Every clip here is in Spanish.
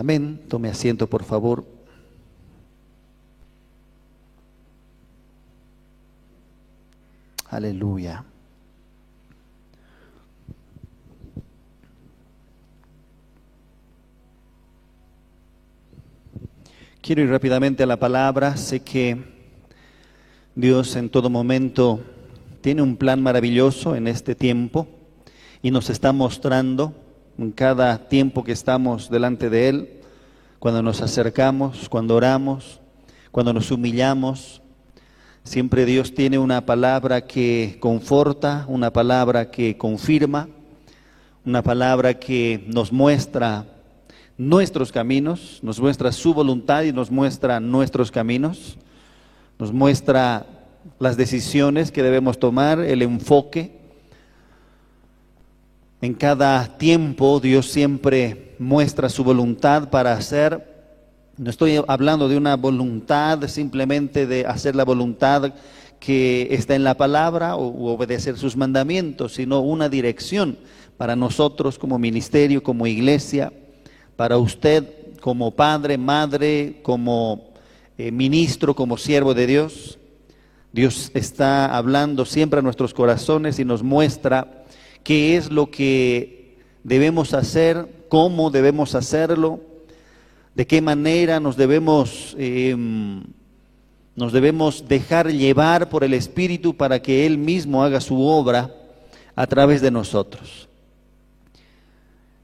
Amén. Tome asiento, por favor. Aleluya. Quiero ir rápidamente a la palabra. Sé que Dios en todo momento tiene un plan maravilloso en este tiempo y nos está mostrando en cada tiempo que estamos delante de Él, cuando nos acercamos, cuando oramos, cuando nos humillamos. Siempre Dios tiene una palabra que conforta, una palabra que confirma, una palabra que nos muestra nuestros caminos, nos muestra su voluntad y nos muestra nuestros caminos, nos muestra las decisiones que debemos tomar, el enfoque. En cada tiempo Dios siempre muestra su voluntad para hacer, no estoy hablando de una voluntad simplemente de hacer la voluntad que está en la palabra o obedecer sus mandamientos, sino una dirección para nosotros como ministerio, como iglesia, para usted como padre, madre, como eh, ministro, como siervo de Dios. Dios está hablando siempre a nuestros corazones y nos muestra qué es lo que debemos hacer, cómo debemos hacerlo, de qué manera nos debemos, em, nos debemos dejar llevar por el Espíritu para que Él mismo haga su obra a través de nosotros.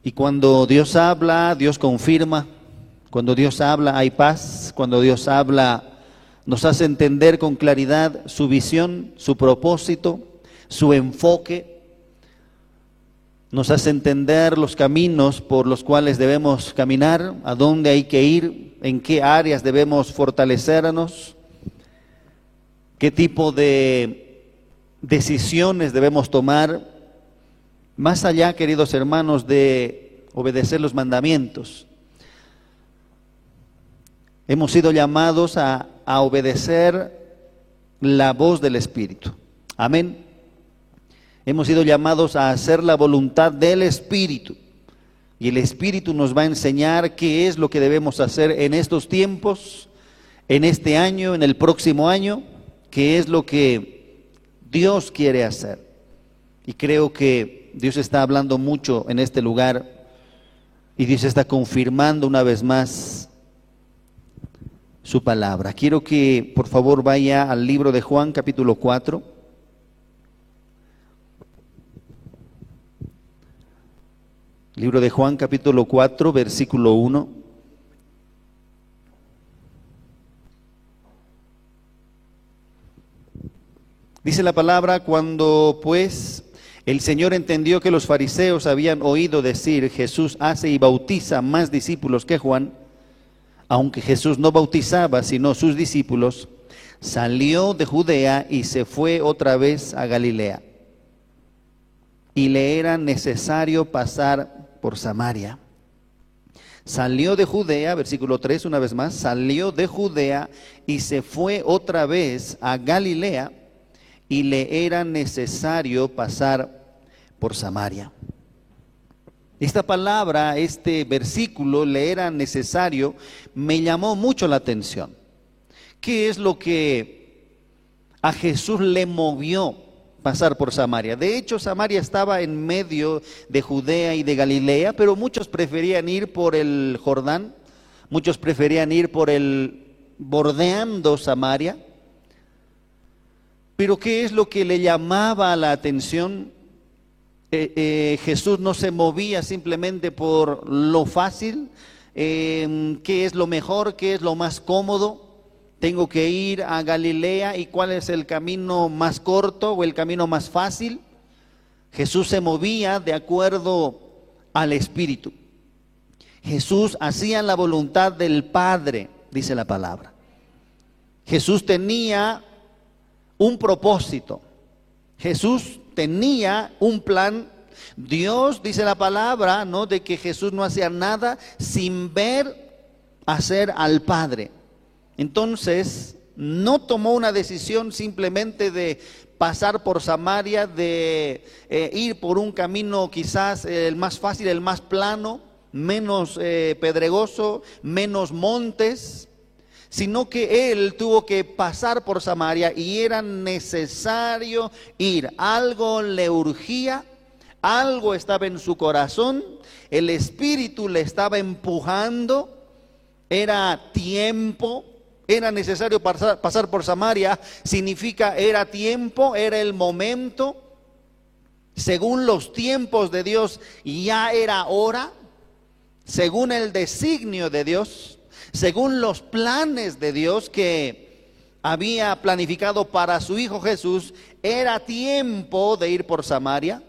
Y cuando Dios habla, Dios confirma. Cuando Dios habla, hay paz. Cuando Dios habla, nos hace entender con claridad su visión, su propósito, su enfoque. Nos hace entender los caminos por los cuales debemos caminar, a dónde hay que ir, en qué áreas debemos fortalecernos, qué tipo de decisiones debemos tomar más allá, queridos hermanos, de obedecer los mandamientos, hemos sido llamados a, obedecer la voz del Espíritu. Amén. Hemos sido llamados a hacer la voluntad del Espíritu. Y el Espíritu nos va a enseñar qué es lo que debemos hacer en estos tiempos, en este año, en el próximo año, qué es lo que Dios quiere hacer. Y creo que Dios está hablando mucho en este lugar y Dios está confirmando una vez más su palabra. Quiero que por favor vaya al libro de Juan capítulo 4. Libro de Juan capítulo 4 versículo 1. Dice la palabra, cuando pues el Señor entendió que los fariseos habían oído decir, Jesús hace y bautiza más discípulos que Juan, aunque Jesús no bautizaba sino sus discípulos, salió de Judea y se fue otra vez a Galilea. Y le era necesario pasar por Samaria. Salió de Judea, versículo 3 una vez más, salió de Judea y se fue otra vez a Galilea y le era necesario pasar por Samaria. Esta palabra, este versículo le era necesario, me llamó mucho la atención. ¿Qué es lo que a Jesús le movió pasar por Samaria? De hecho, Samaria estaba en medio de Judea y de Galilea, pero muchos preferían ir por el Jordán, muchos preferían ir por el bordeando Samaria. Pero ¿qué es lo que le llamaba la atención? Eh, eh, Jesús no se movía simplemente por lo fácil, eh, qué es lo mejor, qué es lo más cómodo. Tengo que ir a Galilea y cuál es el camino más corto o el camino más fácil. Jesús se movía de acuerdo al Espíritu. Jesús hacía la voluntad del Padre, dice la palabra. Jesús tenía un propósito. Jesús tenía un plan. Dios dice la palabra, ¿no? De que Jesús no hacía nada sin ver hacer al Padre. Entonces, no tomó una decisión simplemente de pasar por Samaria, de eh, ir por un camino quizás el más fácil, el más plano. menos eh, pedregoso, menos montes, sino que él tuvo que pasar por Samaria y era necesario ir. Algo le urgía, algo estaba en su corazón, el Espíritu le estaba empujando, era tiempo, era necesario pasar, por Samaria, significa era tiempo, era el momento, según los tiempos de Dios, ya era hora, según el designio de Dios según los planes de Dios que había planificado para su Hijo Jesús, era tiempo de ir por Samaria,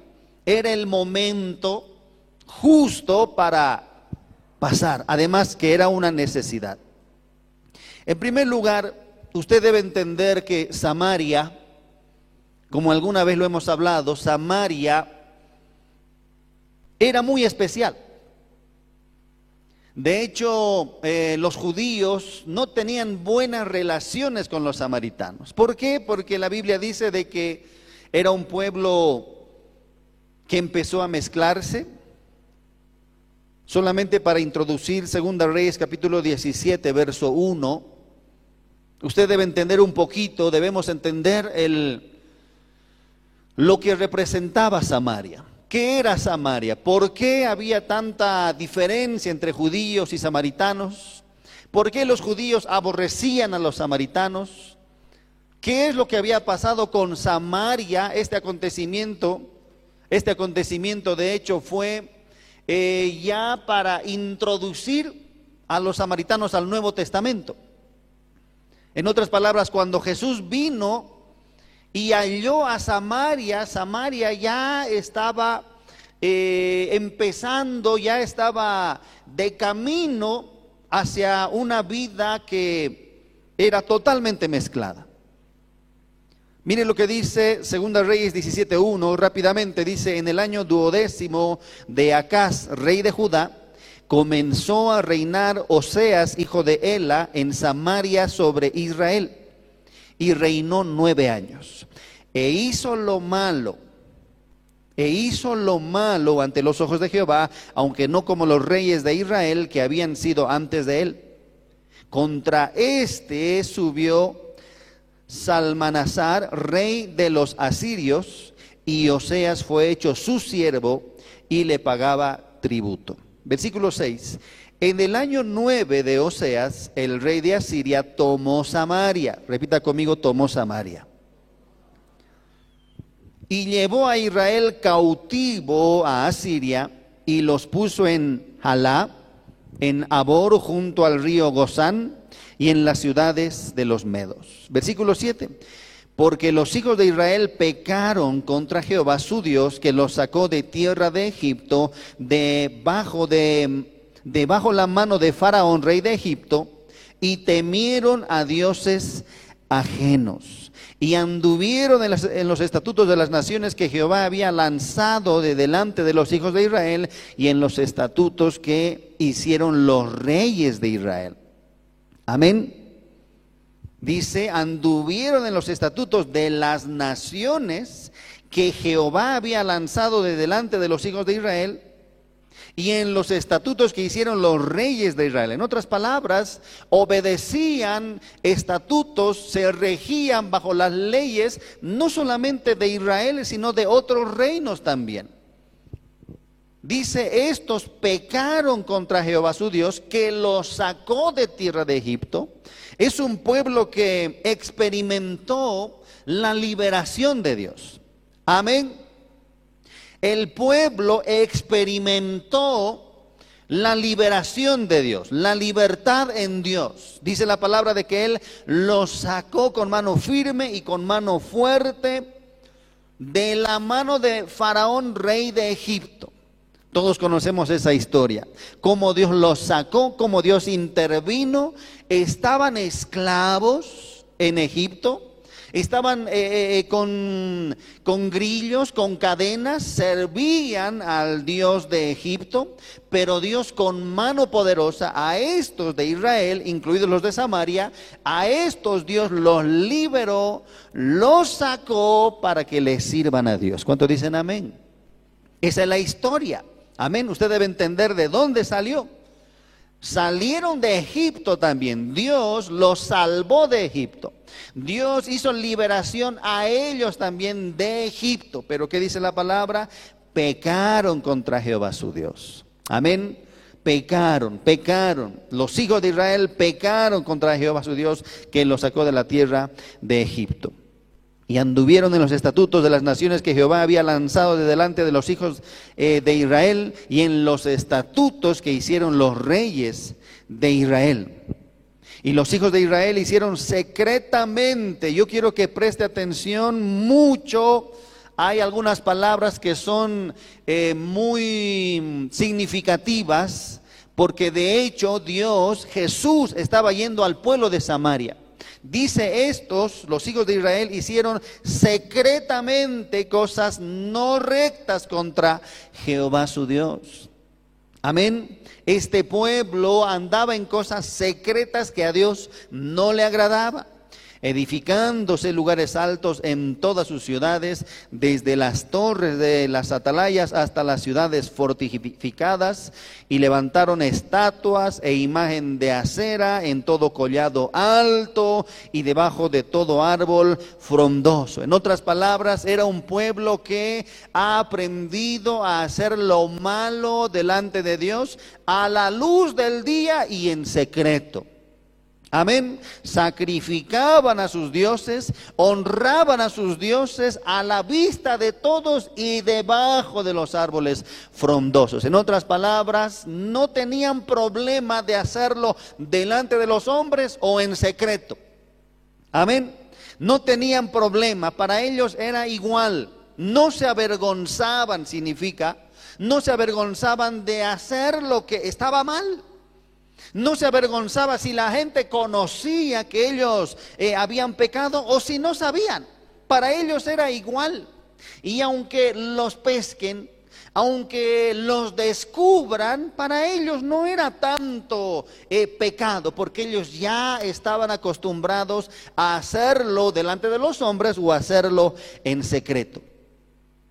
era el momento justo para pasar, además que era una necesidad. En primer lugar, usted debe entender que Samaria, como alguna vez lo hemos hablado, Samaria era muy especial. De hecho, eh, los judíos no tenían buenas relaciones con los samaritanos. ¿Por qué? Porque la Biblia dice de que era un pueblo que empezó a mezclarse. Solamente para introducir Segunda Reyes capítulo 17, verso 1, usted debe entender un poquito, debemos entender el, lo que representaba Samaria. ¿Qué era Samaria? ¿Por qué había tanta diferencia entre judíos y samaritanos? ¿Por qué los judíos aborrecían a los samaritanos? ¿Qué es lo que había pasado con Samaria? Este acontecimiento, este acontecimiento de hecho fue eh, ya para introducir a los samaritanos al Nuevo Testamento. En otras palabras, cuando Jesús vino y halló a Samaria, Samaria ya estaba eh, empezando, ya estaba de camino hacia una vida que era totalmente mezclada. Mire lo que dice Segunda Reyes 17.1, rápidamente dice, en el año duodécimo de Acaz, rey de Judá, comenzó a reinar Oseas, hijo de Ela, en Samaria sobre Israel y reinó nueve años. E hizo lo malo, e hizo lo malo ante los ojos de Jehová, aunque no como los reyes de Israel que habían sido antes de él. Contra este subió Salmanasar, rey de los asirios, y Oseas fue hecho su siervo y le pagaba tributo. Versículo 6. En el año 9 de Oseas, el rey de Asiria tomó Samaria. Repita conmigo, tomó Samaria. Y llevó a Israel cautivo a Asiria y los puso en Jalá, en Abor junto al río Gozán y en las ciudades de los Medos. Versículo 7. Porque los hijos de Israel pecaron contra Jehová su Dios, que los sacó de tierra de Egipto, debajo de debajo la mano de Faraón, rey de Egipto, y temieron a dioses ajenos. Y anduvieron en, los estatutos de las naciones que Jehová había lanzado de delante de los hijos de Israel y en los estatutos que hicieron los reyes de Israel. Amén. Dice, anduvieron en los estatutos de las naciones que Jehová había lanzado de delante de los hijos de Israel y en los estatutos que hicieron los reyes de Israel. En otras palabras, obedecían estatutos, se regían bajo las leyes no solamente de Israel, sino de otros reinos también. Dice, estos pecaron contra Jehová su Dios, que los sacó de tierra de Egipto. Es un pueblo que experimentó la liberación de Dios. Amén. El pueblo experimentó la liberación de Dios, la libertad en Dios. Dice la palabra de que Él los sacó con mano firme y con mano fuerte de la mano de Faraón, rey de Egipto. Todos conocemos esa historia. Cómo Dios los sacó, cómo Dios intervino. Estaban esclavos en Egipto estaban eh, eh, eh, con, con grillos, con cadenas, servían al Dios de Egipto, pero Dios con mano poderosa a estos de Israel, incluidos los de Samaria, a estos Dios los liberó, los sacó para que les sirvan a Dios. ¿Cuántos dicen amén? Esa es la historia. Amén. Usted debe entender de dónde salió. Salieron de Egipto también. Dios los salvó de Egipto. Dios hizo liberación a ellos también de Egipto. Pero ¿qué dice la palabra? Pecaron contra Jehová su Dios. Amén. Pecaron, pecaron. Los hijos de Israel pecaron contra Jehová su Dios que los sacó de la tierra de Egipto y anduvieron en los estatutos de las naciones que Jehová había lanzado de delante de los hijos eh, de Israel y en los estatutos que hicieron los reyes de Israel. Y los hijos de Israel hicieron secretamente, yo quiero que preste atención mucho, hay algunas palabras que son eh, muy significativas, porque de hecho Dios, Jesús, estaba yendo al pueblo de Samaria. Dice estos, los hijos de Israel, hicieron secretamente cosas no rectas contra Jehová su Dios. Amén. Este pueblo andaba en cosas secretas que a Dios no le agradaba edificándose lugares altos en todas sus ciudades, desde las torres de las atalayas hasta las ciudades fortificadas, y levantaron estatuas e imagen de acera en todo collado alto y debajo de todo árbol frondoso. En otras palabras, era un pueblo que ha aprendido a hacer lo malo delante de Dios a la luz del día y en secreto. Amén. Sacrificaban a sus dioses, honraban a sus dioses a la vista de todos y debajo de los árboles frondosos. En otras palabras, no tenían problema de hacerlo delante de los hombres o en secreto. Amén. No tenían problema, para ellos era igual. No se avergonzaban, significa, no se avergonzaban de hacer lo que estaba mal. No se avergonzaba si la gente conocía que ellos eh, habían pecado o si no sabían. Para ellos era igual. Y aunque los pesquen, aunque los descubran, para ellos no era tanto eh, pecado, porque ellos ya estaban acostumbrados a hacerlo delante de los hombres o hacerlo en secreto.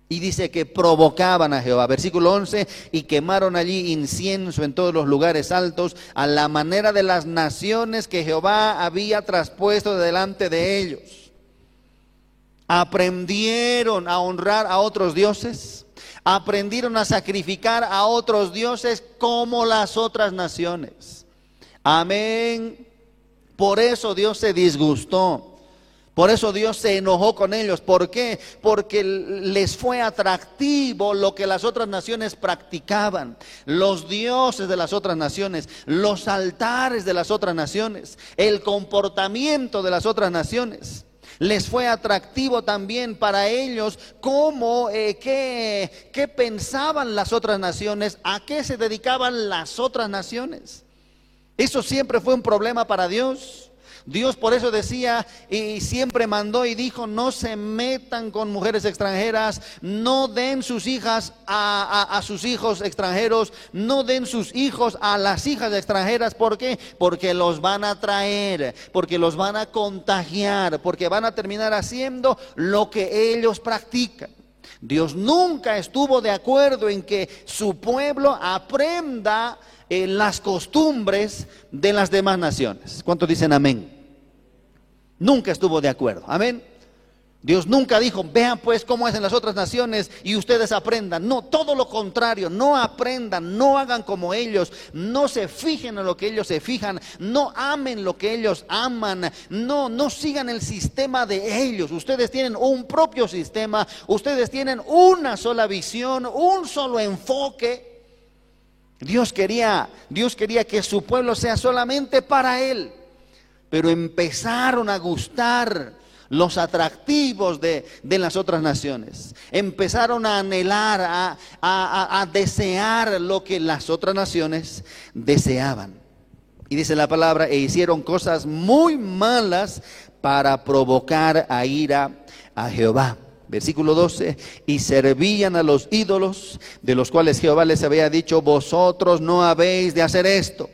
Y dice que provocaban a Jehová. Versículo 11, y quemaron allí incienso en todos los lugares altos, a la manera de las naciones que Jehová había traspuesto delante de ellos. Aprendieron a honrar a otros dioses, aprendieron a sacrificar a otros dioses como las otras naciones. Amén. Por eso Dios se disgustó. Por eso Dios se enojó con ellos. ¿Por qué? Porque les fue atractivo lo que las otras naciones practicaban. Los dioses de las otras naciones, los altares de las otras naciones, el comportamiento de las otras naciones. Les fue atractivo también para ellos cómo, eh, qué, qué pensaban las otras naciones, a qué se dedicaban las otras naciones. Eso siempre fue un problema para Dios. Dios por eso decía y siempre mandó y dijo, no se metan con mujeres extranjeras, no den sus hijas a, sus hijos extranjeros, no den sus hijos a las hijas extranjeras. ¿Por qué? Porque los van a traer, porque los van a contagiar, porque van a terminar haciendo lo que ellos practican. Dios nunca estuvo de acuerdo en que su pueblo aprenda eh, las costumbres de las demás naciones. ¿Cuántos dicen amén? Nunca estuvo de acuerdo. Amén. Dios nunca dijo, vean pues cómo hacen las otras naciones y ustedes aprendan. No, todo lo contrario, no aprendan, no hagan como ellos, no se fijen en lo que ellos se fijan, no amen lo que ellos aman, no, no sigan el sistema de ellos. Ustedes tienen un propio sistema, ustedes tienen una sola visión, un solo enfoque. Dios quería, Dios quería que su pueblo sea solamente para Él pero empezaron a gustar los atractivos de, las otras naciones. Empezaron a anhelar, a, a, desear lo que las otras naciones deseaban. Y dice la palabra, e hicieron cosas muy malas para provocar a ira a Jehová. Versículo 12, y servían a los ídolos, de los cuales Jehová les había dicho, vosotros no habéis de hacer esto.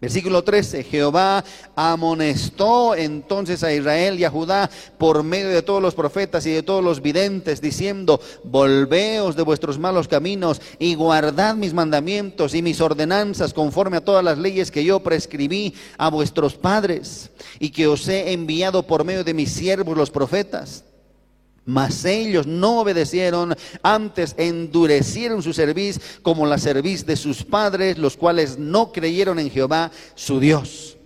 Versículo 13, Jehová amonestó entonces a Israel y a Judá por medio de todos los profetas y de todos los videntes, diciendo, volveos de vuestros malos caminos y guardad mis mandamientos y mis ordenanzas conforme a todas las leyes que yo prescribí a vuestros padres y que os he enviado por medio de mis siervos los profetas. Mas ellos no obedecieron, antes endurecieron su cerviz como la cerviz de sus padres, los cuales no creyeron en Jehová, su Dios.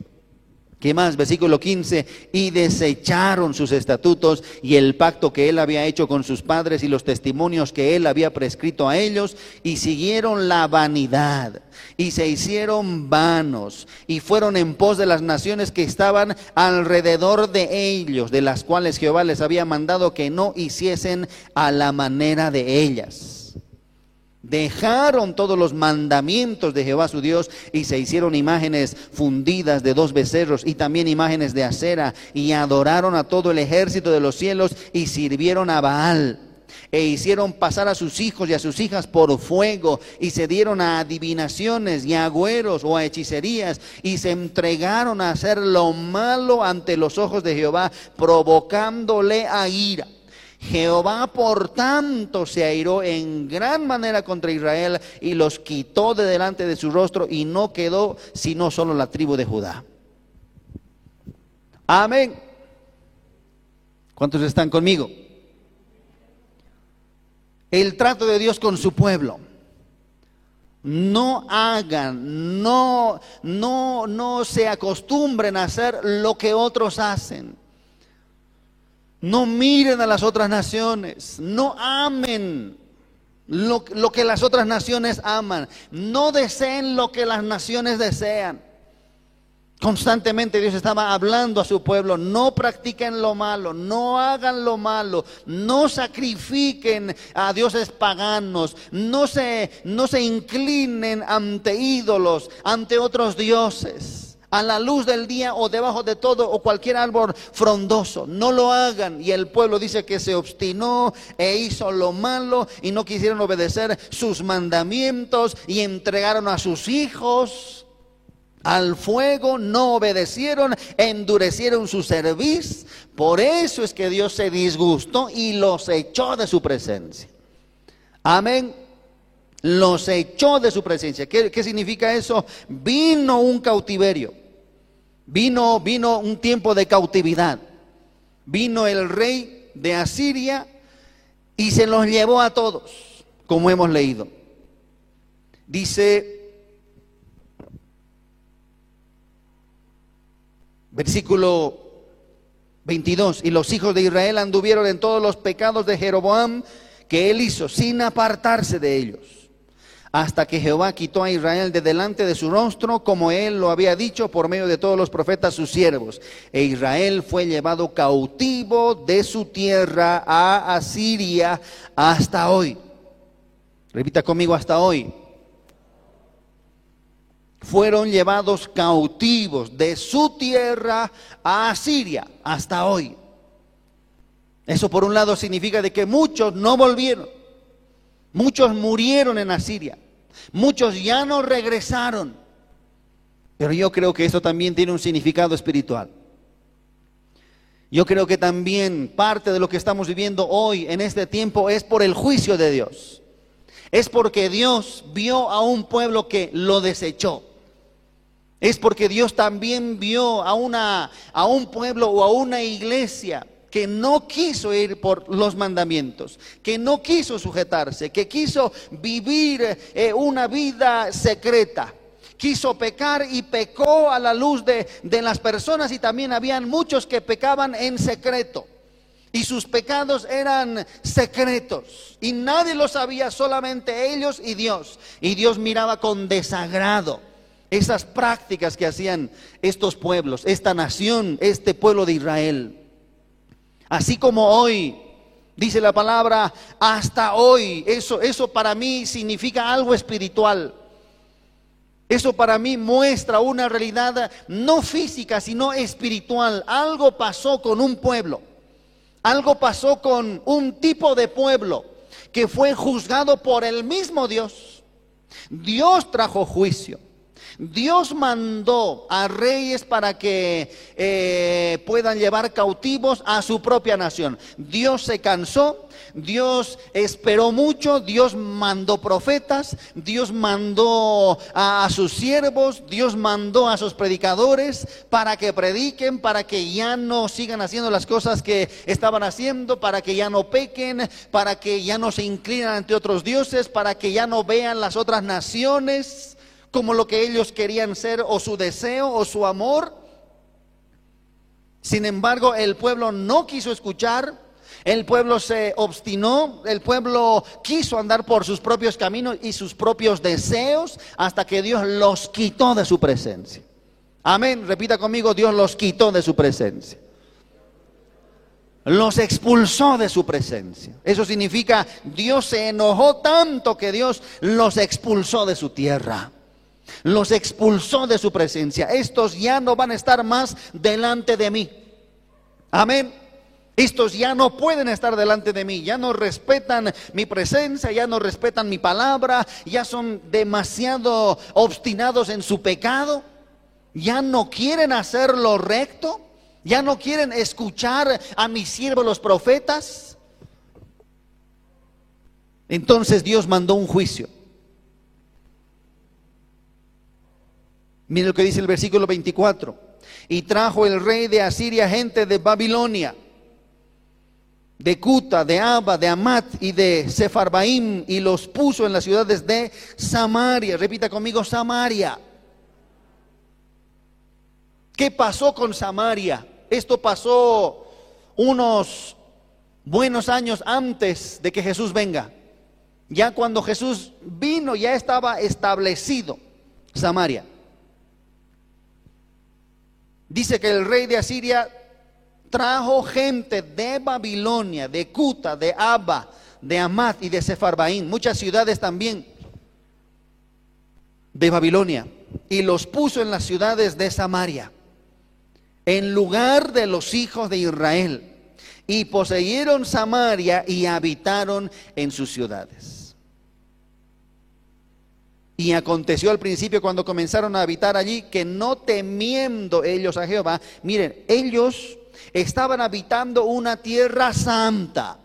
¿Qué más? Versículo 15. Y desecharon sus estatutos y el pacto que él había hecho con sus padres y los testimonios que él había prescrito a ellos y siguieron la vanidad y se hicieron vanos y fueron en pos de las naciones que estaban alrededor de ellos, de las cuales Jehová les había mandado que no hiciesen a la manera de ellas dejaron todos los mandamientos de Jehová su Dios y se hicieron imágenes fundidas de dos becerros y también imágenes de acera y adoraron a todo el ejército de los cielos y sirvieron a Baal. E hicieron pasar a sus hijos y a sus hijas por fuego, y se dieron a adivinaciones y a agüeros o a hechicerías, y se entregaron a hacer lo malo ante los ojos de Jehová, provocándole a ira. Jehová, por tanto, se airó en gran manera contra Israel y los quitó de delante de su rostro y no quedó sino solo la tribu de Judá. Amén. ¿Cuántos están conmigo? El trato de Dios con su pueblo. No hagan, no, no, no se acostumbren a hacer lo que otros hacen. No miren a las otras naciones, no amen lo, que las otras naciones aman, no deseen lo que las naciones desean. Constantemente Dios estaba hablando a su pueblo, no practiquen lo malo, no hagan lo malo, no sacrifiquen a dioses paganos, no se, no se inclinen ante ídolos, ante otros dioses a la luz del día o debajo de todo o cualquier árbol frondoso. No lo hagan. Y el pueblo dice que se obstinó e hizo lo malo y no quisieron obedecer sus mandamientos y entregaron a sus hijos al fuego, no obedecieron, endurecieron su cerviz. Por eso es que Dios se disgustó y los echó de su presencia. Amén los echó de su presencia. ¿Qué, ¿Qué, significa eso? Vino un cautiverio. Vino, vino un tiempo de cautividad. Vino el rey de Asiria y se los llevó a todos, como hemos leído. Dice, versículo 22, y los hijos de Israel anduvieron en todos los pecados de Jeroboam que él hizo, sin apartarse de ellos hasta que Jehová quitó a Israel de delante de su rostro, como él lo había dicho por medio de todos los profetas sus siervos. E Israel fue llevado cautivo de su tierra a Asiria hasta hoy. Repita conmigo hasta hoy. Fueron llevados cautivos de su tierra a Asiria hasta hoy. Eso por un lado significa de que muchos no volvieron. Muchos murieron en Asiria. Muchos ya no regresaron. Pero yo creo que esto también tiene un significado espiritual. Yo creo que también parte de lo que estamos viviendo hoy en este tiempo es por el juicio de Dios. Es porque Dios vio a un pueblo que lo desechó. Es porque Dios también vio a, una, a un pueblo o a una iglesia que no quiso ir por los mandamientos, que no quiso sujetarse, que quiso vivir eh, una vida secreta. Quiso pecar y pecó a la luz de, de las personas y también habían muchos que pecaban en secreto. Y sus pecados eran secretos. Y nadie lo sabía, solamente ellos y Dios. Y Dios miraba con desagrado esas prácticas que hacían estos pueblos, esta nación, este pueblo de Israel. Así como hoy, dice la palabra, hasta hoy, eso, eso para mí significa algo espiritual. Eso para mí muestra una realidad no física, sino espiritual. Algo pasó con un pueblo. Algo pasó con un tipo de pueblo que fue juzgado por el mismo Dios. Dios trajo juicio. Dios mandó a reyes para que eh, puedan llevar cautivos a su propia nación. Dios se cansó, Dios esperó mucho, Dios mandó profetas, Dios mandó a, a, sus siervos, Dios mandó a sus predicadores para que prediquen, para que ya no sigan haciendo las cosas que estaban haciendo, para que ya no pequen, para que ya no se inclinen ante otros dioses, para que ya no vean las otras naciones como lo que ellos querían ser o su deseo o su amor. Sin embargo, el pueblo no quiso escuchar, el pueblo se obstinó, el pueblo quiso andar por sus propios caminos y sus propios deseos hasta que Dios los quitó de su presencia. Amén, repita conmigo, Dios los quitó de su presencia. Los expulsó de su presencia. Eso significa Dios se enojó tanto que Dios los expulsó de su tierra los expulsó de su presencia. Estos ya no van a estar más delante de mí. Amén. Estos ya no pueden estar delante de mí, ya no respetan mi presencia, ya no respetan mi palabra, ya son demasiado obstinados en su pecado, ya no quieren hacer lo recto, ya no quieren escuchar a mis siervos los profetas. Entonces Dios mandó un juicio. Miren lo que dice el versículo 24. Y trajo el rey de Asiria gente de Babilonia, de Cuta, de Abba, de Amat y de Sefarbaim, y los puso en las ciudades de Samaria. Repita conmigo, Samaria. ¿Qué pasó con Samaria? Esto pasó unos buenos años antes de que Jesús venga. Ya cuando Jesús vino, ya estaba establecido Samaria. Dice que el rey de Asiria trajo gente de Babilonia, de Cuta, de Abba, de Amat y de Sefarbaín, muchas ciudades también de Babilonia, y los puso en las ciudades de Samaria, en lugar de los hijos de Israel, y poseyeron Samaria y habitaron en sus ciudades. Y aconteció al principio cuando comenzaron a habitar allí que no temiendo ellos a Jehová, miren, ellos estaban habitando una tierra santa.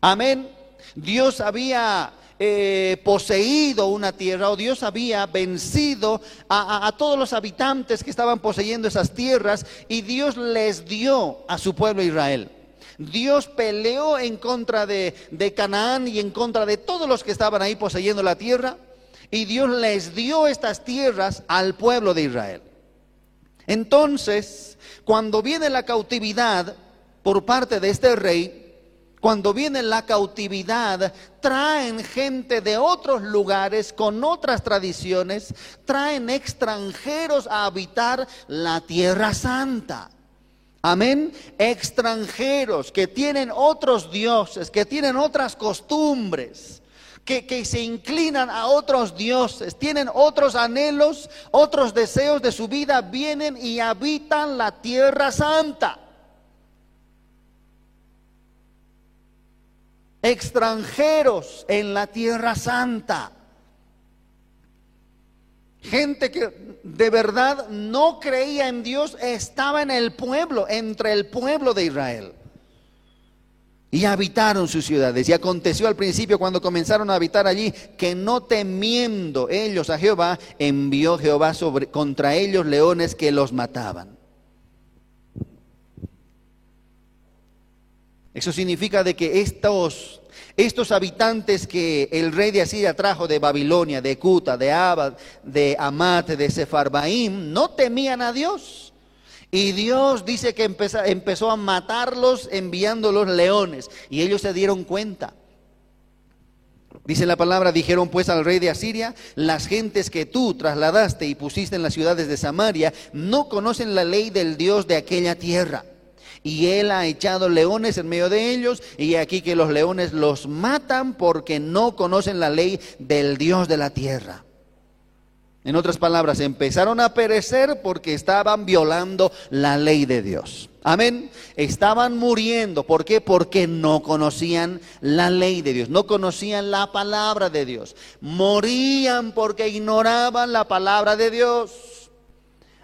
Amén. Dios había eh, poseído una tierra o Dios había vencido a, todos los habitantes que estaban poseyendo esas tierras y Dios les dio a su pueblo Israel. Dios peleó en contra de, de Canaán y en contra de todos los que estaban ahí poseyendo la tierra y Dios les dio estas tierras al pueblo de Israel. Entonces, cuando viene la cautividad por parte de este rey, cuando viene la cautividad, traen gente de otros lugares con otras tradiciones, traen extranjeros a habitar la tierra santa. Amén. Extranjeros que tienen otros dioses, que tienen otras costumbres que, se inclinan a otros dioses, tienen otros anhelos, otros deseos de su vida, vienen y habitan la tierra santa. Extranjeros en la tierra santa. Gente que de verdad no creía en Dios estaba en el pueblo, entre el pueblo de Israel y habitaron sus ciudades. Y aconteció al principio cuando comenzaron a habitar allí que no temiendo ellos a Jehová, envió Jehová sobre, contra ellos leones que los mataban. Eso significa de que estos, estos habitantes que el rey de Asiria trajo de Babilonia, de Cuta, de Abad, de Amat, de Sefarbaim, no temían a Dios. Y Dios dice que empezó, a matarlos enviando los leones. Y ellos se dieron cuenta. Dice la palabra, dijeron pues al rey de Asiria, las gentes que tú trasladaste y pusiste en las ciudades de Samaria no conocen la ley del Dios de aquella tierra. Y él ha echado leones en medio de ellos, y aquí que los leones los matan porque no conocen la ley del Dios de la tierra. En otras palabras, empezaron a perecer porque estaban violando la ley de Dios. Amén. Estaban muriendo. ¿Por qué? Porque no conocían la ley de Dios, no conocían la palabra de Dios. Morían porque ignoraban la palabra de Dios.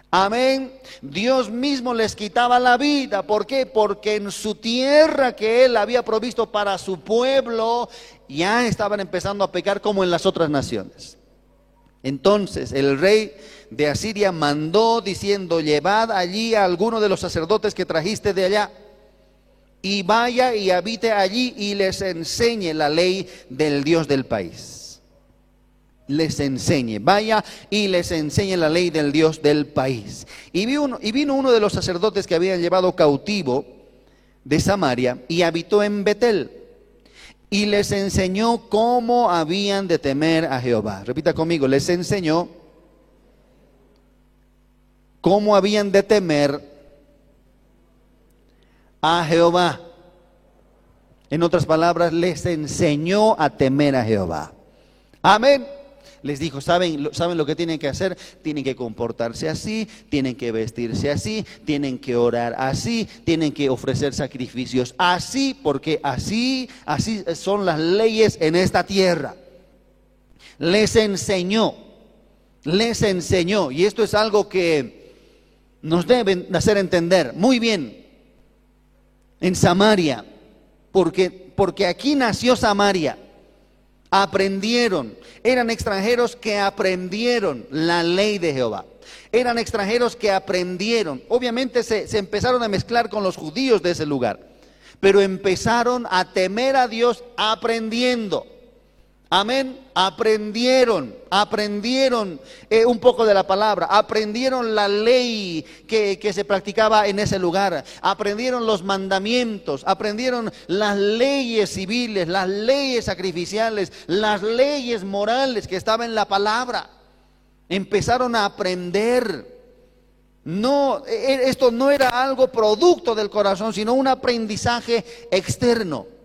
Amén. Dios mismo les quitaba la vida. ¿Por qué? Porque en su tierra que Él había provisto para su pueblo, ya estaban empezando a pecar como en las otras naciones. Entonces el rey de Asiria mandó diciendo, llevad allí a alguno de los sacerdotes que trajiste de allá, y vaya y habite allí y les enseñe la ley del Dios del país. Les enseñe, vaya y les enseñe la ley del Dios del país. Y vino, y vino uno de los sacerdotes que habían llevado cautivo de Samaria y habitó en Betel y les enseñó cómo habían de temer a Jehová. Repita conmigo, les enseñó cómo habían de temer a Jehová. En otras palabras, les enseñó a temer a Jehová. Amén les dijo, ¿saben, ¿saben lo que tienen que hacer? Tienen que comportarse así, tienen que vestirse así, tienen que orar así, tienen que ofrecer sacrificios así, porque así, así son las leyes en esta tierra. Les enseñó, les enseñó, y esto es algo que nos deben hacer entender muy bien en Samaria, porque, porque aquí nació Samaria aprendieron, eran extranjeros que aprendieron la ley de Jehová. Eran extranjeros que aprendieron. Obviamente se, se, empezaron a mezclar con los judíos de ese lugar, pero empezaron a temer a Dios aprendiendo. Amén. Aprendieron, aprendieron eh, un poco de la palabra, aprendieron la ley que, que se practicaba en ese lugar, aprendieron los mandamientos, aprendieron las leyes civiles, las leyes sacrificiales, las leyes morales que estaban en la palabra. Empezaron a aprender. No, e, e, esto no era algo producto del corazón, sino un aprendizaje externo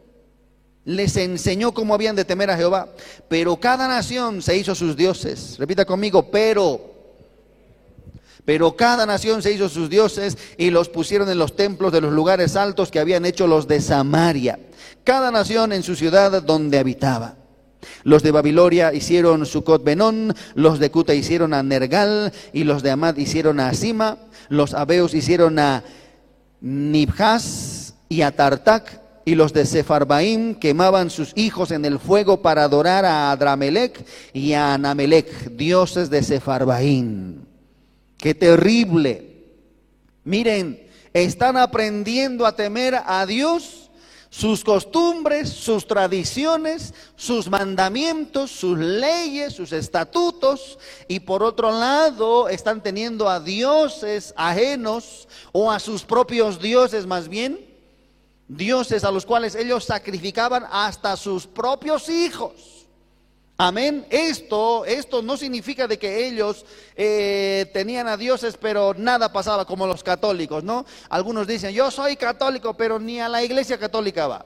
les enseñó cómo habían de temer a Jehová. Pero cada nación se hizo sus dioses. Repita conmigo, pero. Pero cada nación se hizo sus dioses y los pusieron en los templos de los lugares altos que habían hecho los de Samaria. Cada nación en su ciudad donde habitaba. Los de Babilonia hicieron Sucot Benón, los de Cuta hicieron a Nergal y los de Amad hicieron a Asima, los abeos hicieron a Nibhas y a Tartac y los de Sefarbaim quemaban sus hijos en el fuego para adorar a Adramelech y a Anamelech, dioses de Sefarbaim. Qué terrible. Miren, están aprendiendo a temer a Dios, sus costumbres, sus tradiciones, sus mandamientos, sus leyes, sus estatutos, y por otro lado están teniendo a dioses ajenos o a sus propios dioses más bien dioses a los cuales ellos sacrificaban hasta sus propios hijos. Amén. Esto, esto no significa de que ellos eh, tenían a dioses, pero nada pasaba como los católicos, ¿no? Algunos dicen, yo soy católico, pero ni a la iglesia católica va.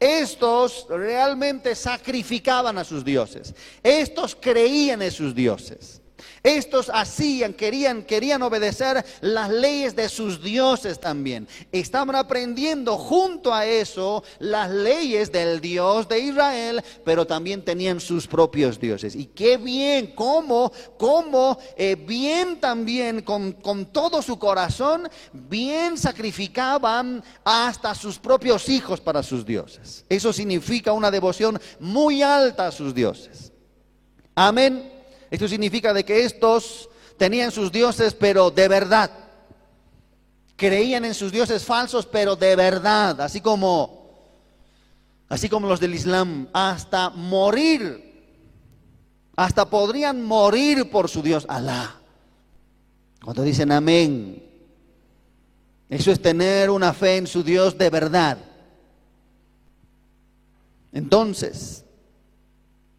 Estos realmente sacrificaban a sus dioses. Estos creían en sus dioses. Estos hacían, querían, querían obedecer las leyes de sus dioses también. Estaban aprendiendo junto a eso las leyes del Dios de Israel, pero también tenían sus propios dioses. Y qué bien, cómo, cómo, eh, bien también con, con todo su corazón, bien sacrificaban hasta sus propios hijos para sus dioses. Eso significa una devoción muy alta a sus dioses. Amén. Esto significa de que estos tenían sus dioses, pero de verdad. Creían en sus dioses falsos, pero de verdad, así como así como los del Islam, hasta morir. Hasta podrían morir por su Dios, Alá. Cuando dicen amén, eso es tener una fe en su Dios de verdad. Entonces,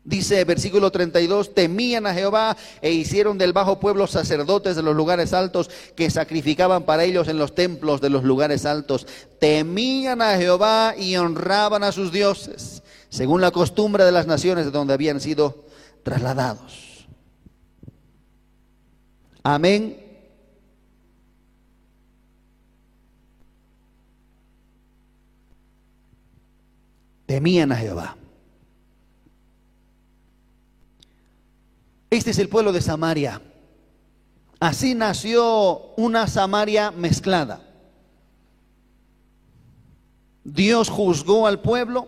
Dice versículo 32, temían a Jehová e hicieron del bajo pueblo sacerdotes de los lugares altos que sacrificaban para ellos en los templos de los lugares altos. Temían a Jehová y honraban a sus dioses, según la costumbre de las naciones de donde habían sido trasladados. Amén. Temían a Jehová. Este es el pueblo de Samaria. Así nació una Samaria mezclada. Dios juzgó al pueblo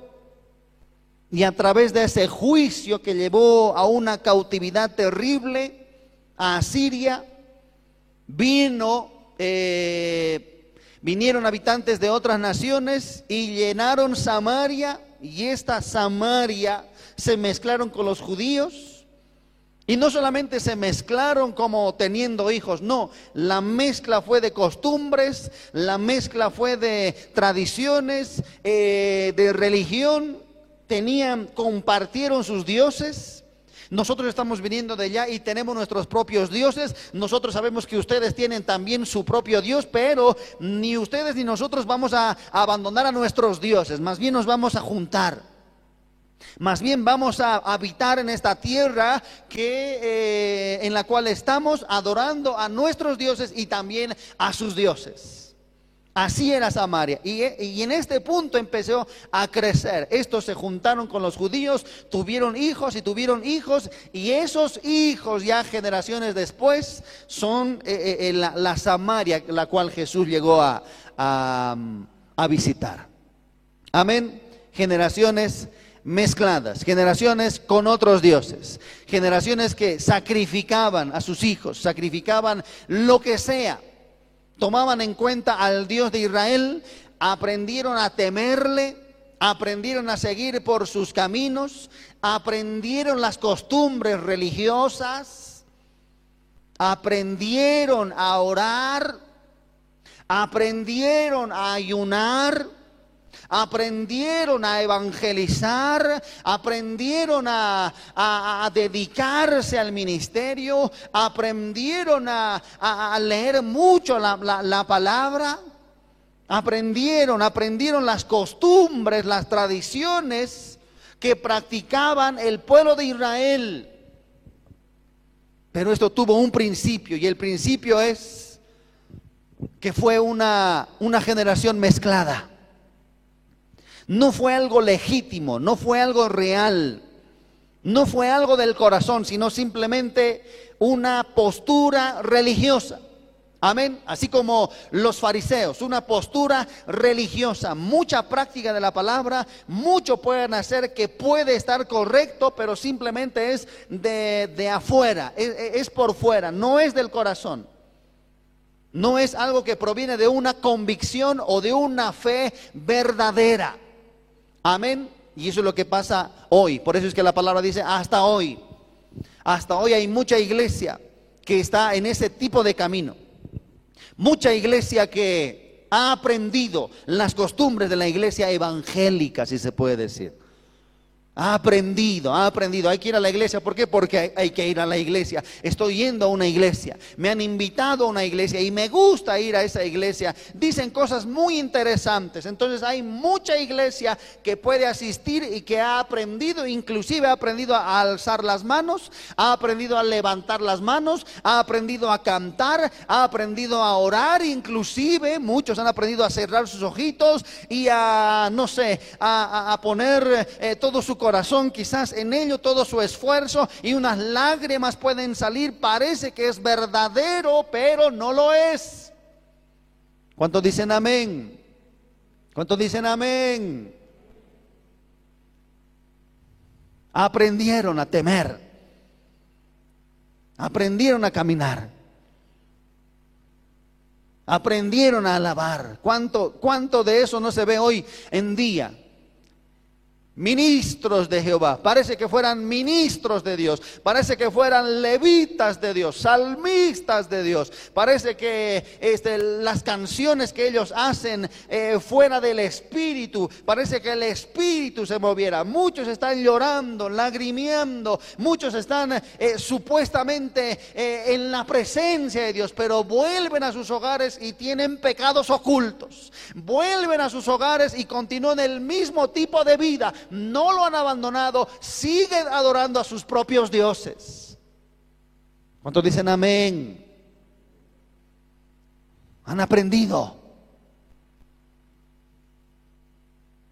y a través de ese juicio que llevó a una cautividad terrible a Asiria, vino, eh, vinieron habitantes de otras naciones y llenaron Samaria y esta Samaria se mezclaron con los judíos y no solamente se mezclaron como teniendo hijos, no, la mezcla fue de costumbres, la mezcla fue de tradiciones, eh, de religión, tenían, compartieron sus dioses. Nosotros estamos viniendo de allá y tenemos nuestros propios dioses. Nosotros sabemos que ustedes tienen también su propio Dios, pero ni ustedes ni nosotros vamos a abandonar a nuestros dioses, más bien nos vamos a juntar. Más bien vamos a habitar en esta tierra que, eh, en la cual estamos adorando a nuestros dioses y también a sus dioses. Así era Samaria. Y, y, en este punto empezó a crecer. Estos se juntaron con los judíos, tuvieron hijos y tuvieron hijos. Y esos hijos ya generaciones después son eh, eh, la, Samaria, la cual Jesús llegó a, a visitar. Amén. Generaciones mezcladas, generaciones con otros dioses, generaciones que sacrificaban a sus hijos, sacrificaban lo que sea, tomaban en cuenta al Dios de Israel, aprendieron a temerle, aprendieron a seguir por sus caminos, aprendieron las costumbres religiosas, aprendieron a orar, aprendieron a ayunar, aprendieron a evangelizar, aprendieron a, dedicarse al ministerio, aprendieron a, leer mucho la, la palabra, aprendieron, aprendieron las costumbres, las tradiciones que practicaban el pueblo de Israel. Pero esto tuvo un principio y el principio es que fue una generación mezclada. No fue algo legítimo, no fue algo real, no fue algo del corazón, sino simplemente una postura religiosa. Amén. Así como los fariseos, una postura religiosa, mucha práctica de la palabra, mucho pueden hacer que puede estar correcto, pero simplemente es de, afuera, es por fuera, no es del corazón. No es algo que proviene de una convicción o de una fe verdadera. Amén. Y eso es lo que pasa hoy. Por eso es que la palabra dice hasta hoy. Hasta hoy hay mucha iglesia que está en ese tipo de camino. Mucha iglesia que ha aprendido las costumbres de la iglesia evangélica, si se puede decir. Ha aprendido, ha aprendido. Hay que ir a la iglesia. ¿Por qué? Porque hay, que ir a la iglesia. Estoy yendo a una iglesia. Me han invitado a una iglesia y me gusta ir a esa iglesia. Dicen cosas muy interesantes. Entonces hay mucha iglesia que puede asistir y que ha aprendido, inclusive ha aprendido a alzar las manos, ha aprendido a levantar las manos, ha aprendido a cantar, ha aprendido a orar. Inclusive muchos han aprendido a cerrar sus ojitos y a, no sé, a, poner eh, todo su corazón, quizás en ello todo su esfuerzo y unas lágrimas pueden salir. Parece que es verdadero, pero no lo es. ¿Cuántos dicen amén? ¿Cuántos dicen amén? Aprendieron a temer. Aprendieron a caminar. Aprendieron a alabar. ¿Cuánto, ¿Cuánto de eso no se ve hoy en día? Ministros de Jehová, parece que fueran ministros de Dios, parece que fueran levitas de Dios, salmistas de Dios, parece que este, las canciones que ellos hacen eh, fuera del Espíritu, parece que el Espíritu se moviera. Muchos están llorando, lagrimeando, muchos están eh, supuestamente eh, en la presencia de Dios, pero vuelven a sus hogares y tienen pecados ocultos, vuelven a sus hogares y continúan el mismo tipo de vida no lo han abandonado, siguen adorando a sus propios dioses. ¿Cuántos dicen amén? Han aprendido.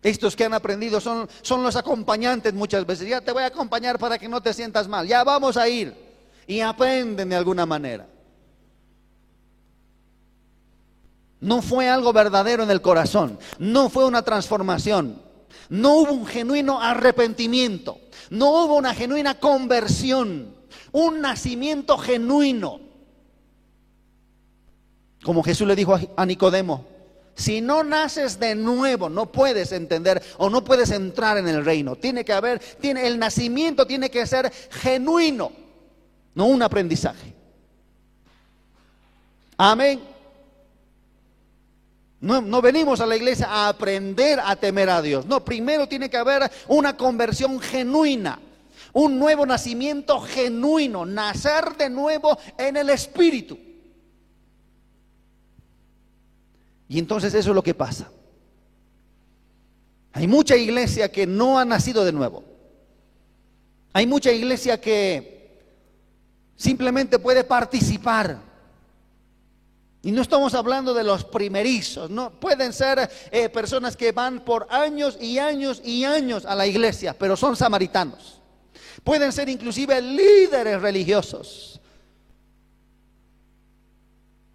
Estos que han aprendido son, son los acompañantes muchas veces. Ya te voy a acompañar para que no te sientas mal. Ya vamos a ir. Y aprenden de alguna manera. No fue algo verdadero en el corazón. No fue una transformación. No hubo un genuino arrepentimiento. No hubo una genuina conversión. Un nacimiento genuino. Como Jesús le dijo a Nicodemo, si no naces de nuevo, no puedes entender o no puedes entrar en el reino. Tiene que haber, tiene, el nacimiento tiene que ser genuino, no un aprendizaje. Amén. No, venimos a la iglesia a aprender a temer a Dios. No, primero tiene que haber una conversión genuina, un nuevo nacimiento genuino, nacer de nuevo en el Espíritu. Y entonces eso es lo que pasa. Hay mucha iglesia que no ha nacido de nuevo. Hay mucha iglesia que simplemente puede participar. Y no estamos hablando de los primerizos, no pueden ser eh, personas que van por años y años y años a la iglesia, pero son samaritanos. Pueden ser inclusive líderes religiosos,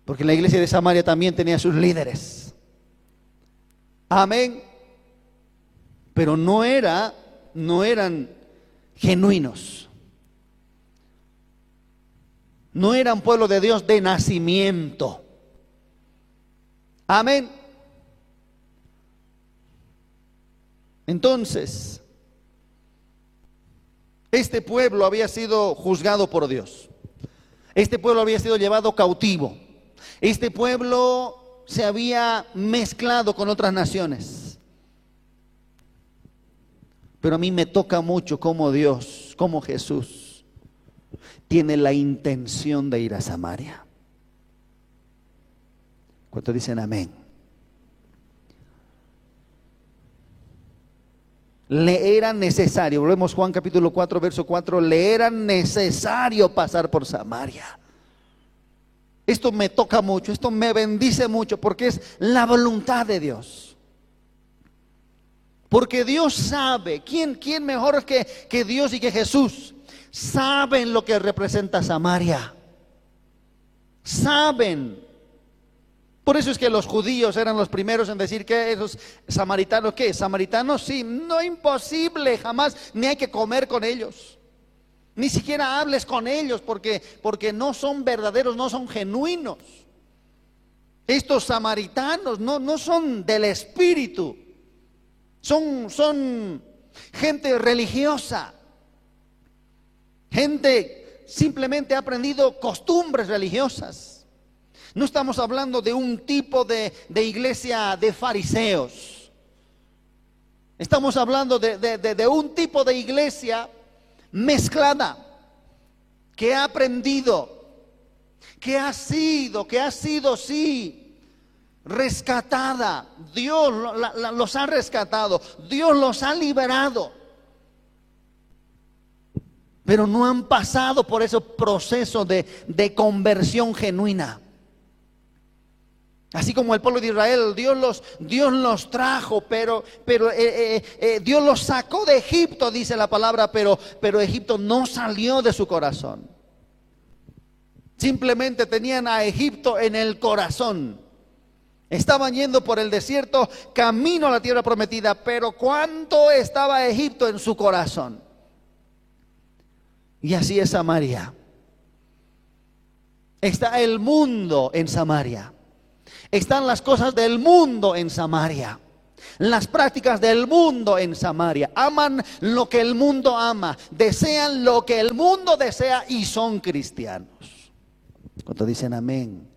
porque la iglesia de Samaria también tenía sus líderes. Amén. Pero no era, no eran genuinos. No eran pueblo de Dios de nacimiento. Amén. Entonces, este pueblo había sido juzgado por Dios. Este pueblo había sido llevado cautivo. Este pueblo se había mezclado con otras naciones. Pero a mí me toca mucho como Dios, como Jesús, tiene la intención de ir a Samaria. ¿Cuántos dicen amén? Le era necesario, volvemos Juan capítulo 4, verso 4, le era necesario pasar por Samaria. Esto me toca mucho, esto me bendice mucho porque es la voluntad de Dios. Porque Dios sabe, ¿quién, quién mejor que, que Dios y que Jesús? Saben lo que representa Samaria. Saben. Por eso es que los judíos eran los primeros en decir que esos samaritanos, ¿qué? Samaritanos, sí, no imposible, jamás, ni hay que comer con ellos. Ni siquiera hables con ellos porque, porque no son verdaderos, no son genuinos. Estos samaritanos no, no son del espíritu, son, son gente religiosa, gente simplemente ha aprendido costumbres religiosas. No estamos hablando de un tipo de, iglesia de fariseos. Estamos hablando de, de un tipo de iglesia mezclada, que ha aprendido, que ha sido, que ha sido, sí, rescatada. Dios los ha rescatado, Dios los ha liberado. Pero no han pasado por ese proceso de, de conversión genuina. Así como el pueblo de Israel, Dios los, Dios los trajo, pero, pero eh, eh, eh, Dios los sacó de Egipto, dice la palabra, pero, pero Egipto no salió de su corazón. Simplemente tenían a Egipto en el corazón. Estaban yendo por el desierto camino a la tierra prometida, pero ¿cuánto estaba Egipto en su corazón? Y así es Samaria. Está el mundo en Samaria. Están las cosas del mundo en Samaria. Las prácticas del mundo en Samaria. Aman lo que el mundo ama. Desean lo que el mundo desea y son cristianos. Cuando dicen amén.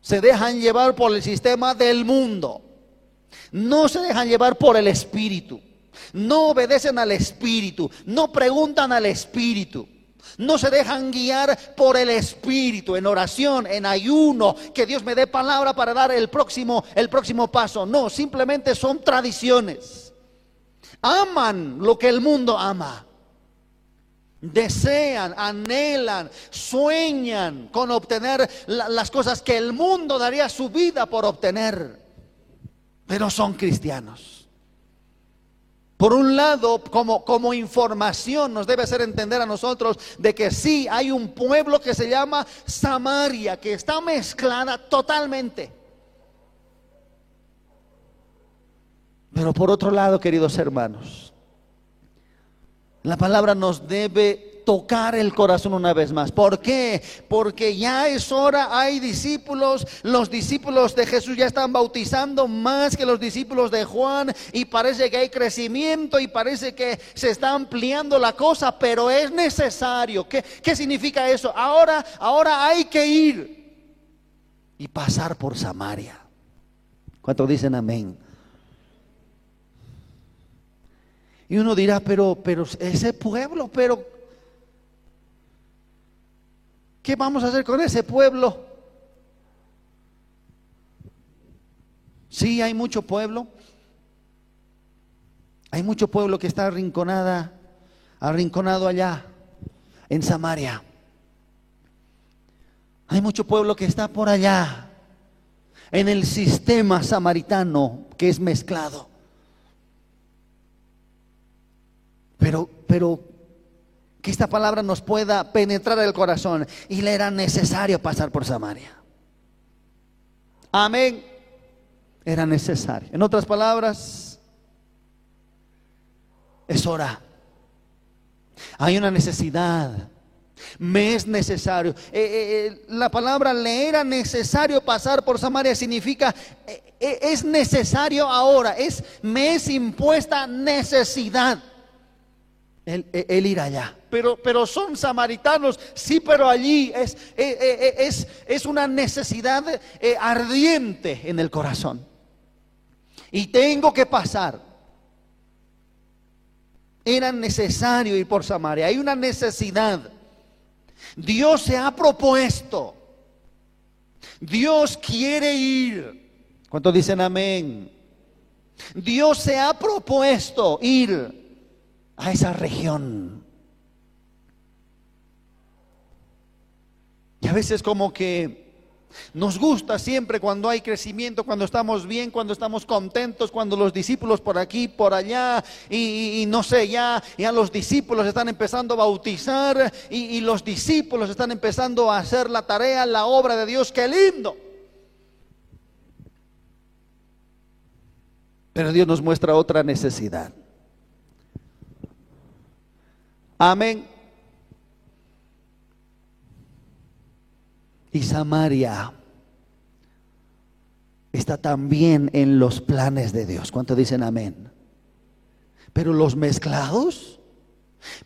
Se dejan llevar por el sistema del mundo. No se dejan llevar por el espíritu. No obedecen al espíritu. No preguntan al espíritu. No se dejan guiar por el Espíritu, en oración, en ayuno, que Dios me dé palabra para dar el próximo, el próximo paso. No, simplemente son tradiciones. Aman lo que el mundo ama. desean, anhelan, sueñan con obtener las cosas que el mundo daría su vida por obtener, pero son cristianos. Por un lado, como, como información nos debe hacer entender a nosotros de que sí hay un pueblo que se llama Samaria, que está mezclada totalmente. Pero por otro lado, queridos hermanos, la palabra nos debe tocar el corazón una vez más. ¿Por qué? Porque ya es hora, hay discípulos, los discípulos de Jesús ya están bautizando más que los discípulos de Juan y parece que hay crecimiento y parece que se está ampliando la cosa, pero es necesario. ¿Qué, qué significa eso? Ahora, ahora hay que ir y pasar por Samaria. ¿Cuántos dicen amén? Y uno dirá, pero, pero ese pueblo, pero ¿Qué vamos a hacer con ese pueblo? Sí, hay mucho pueblo. Hay mucho pueblo que está arrinconada, arrinconado allá en Samaria. Hay mucho pueblo que está por allá en el sistema samaritano que es mezclado. Pero, pero que esta palabra nos pueda penetrar el corazón. Y le era necesario pasar por Samaria. Amén. Era necesario. En otras palabras, es hora. Hay una necesidad. Me es necesario. Eh, eh, eh, la palabra le era necesario pasar por Samaria significa es necesario ahora. Es me es impuesta necesidad el, ir allá. Pero, pero son samaritanos, sí, pero allí es, eh, eh, eh, es, es una necesidad ardiente en el corazón. Y tengo que pasar. Era necesario ir por Samaria. Hay una necesidad. Dios se ha propuesto. Dios quiere ir. ¿Cuántos dicen amén? Dios se ha propuesto ir a esa región. Y a veces como que nos gusta siempre cuando hay crecimiento, cuando estamos bien, cuando estamos contentos, cuando los discípulos por aquí, por allá, y, no sé, ya, ya los discípulos están empezando a bautizar y, y los discípulos están empezando a hacer la tarea, la obra de Dios, qué lindo. Pero Dios nos muestra otra necesidad. Amén. Y Samaria está también en los planes de Dios. ¿Cuánto dicen amén? Pero los mezclados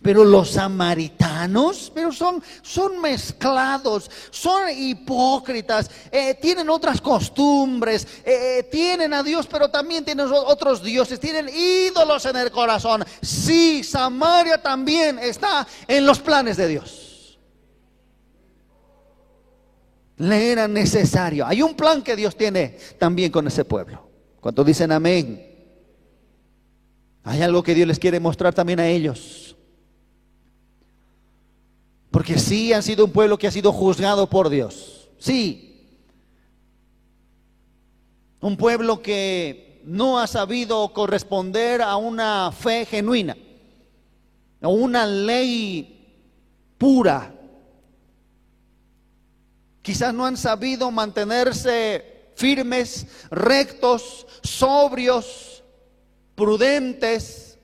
pero los samaritanos, pero son, son mezclados, son hipócritas, eh, tienen otras costumbres, eh, eh, tienen a Dios, pero también tienen otros dioses, tienen ídolos en el corazón. Sí, Samaria también está en los planes de Dios. Le era necesario. Hay un plan que Dios tiene también con ese pueblo. Cuando dicen amén? Hay algo que Dios les quiere mostrar también a ellos. Porque sí han sido un pueblo que ha sido juzgado por Dios. Sí. Un pueblo que no ha sabido corresponder a una fe genuina, a una ley pura. Quizás no han sabido mantenerse firmes, rectos, sobrios, prudentes.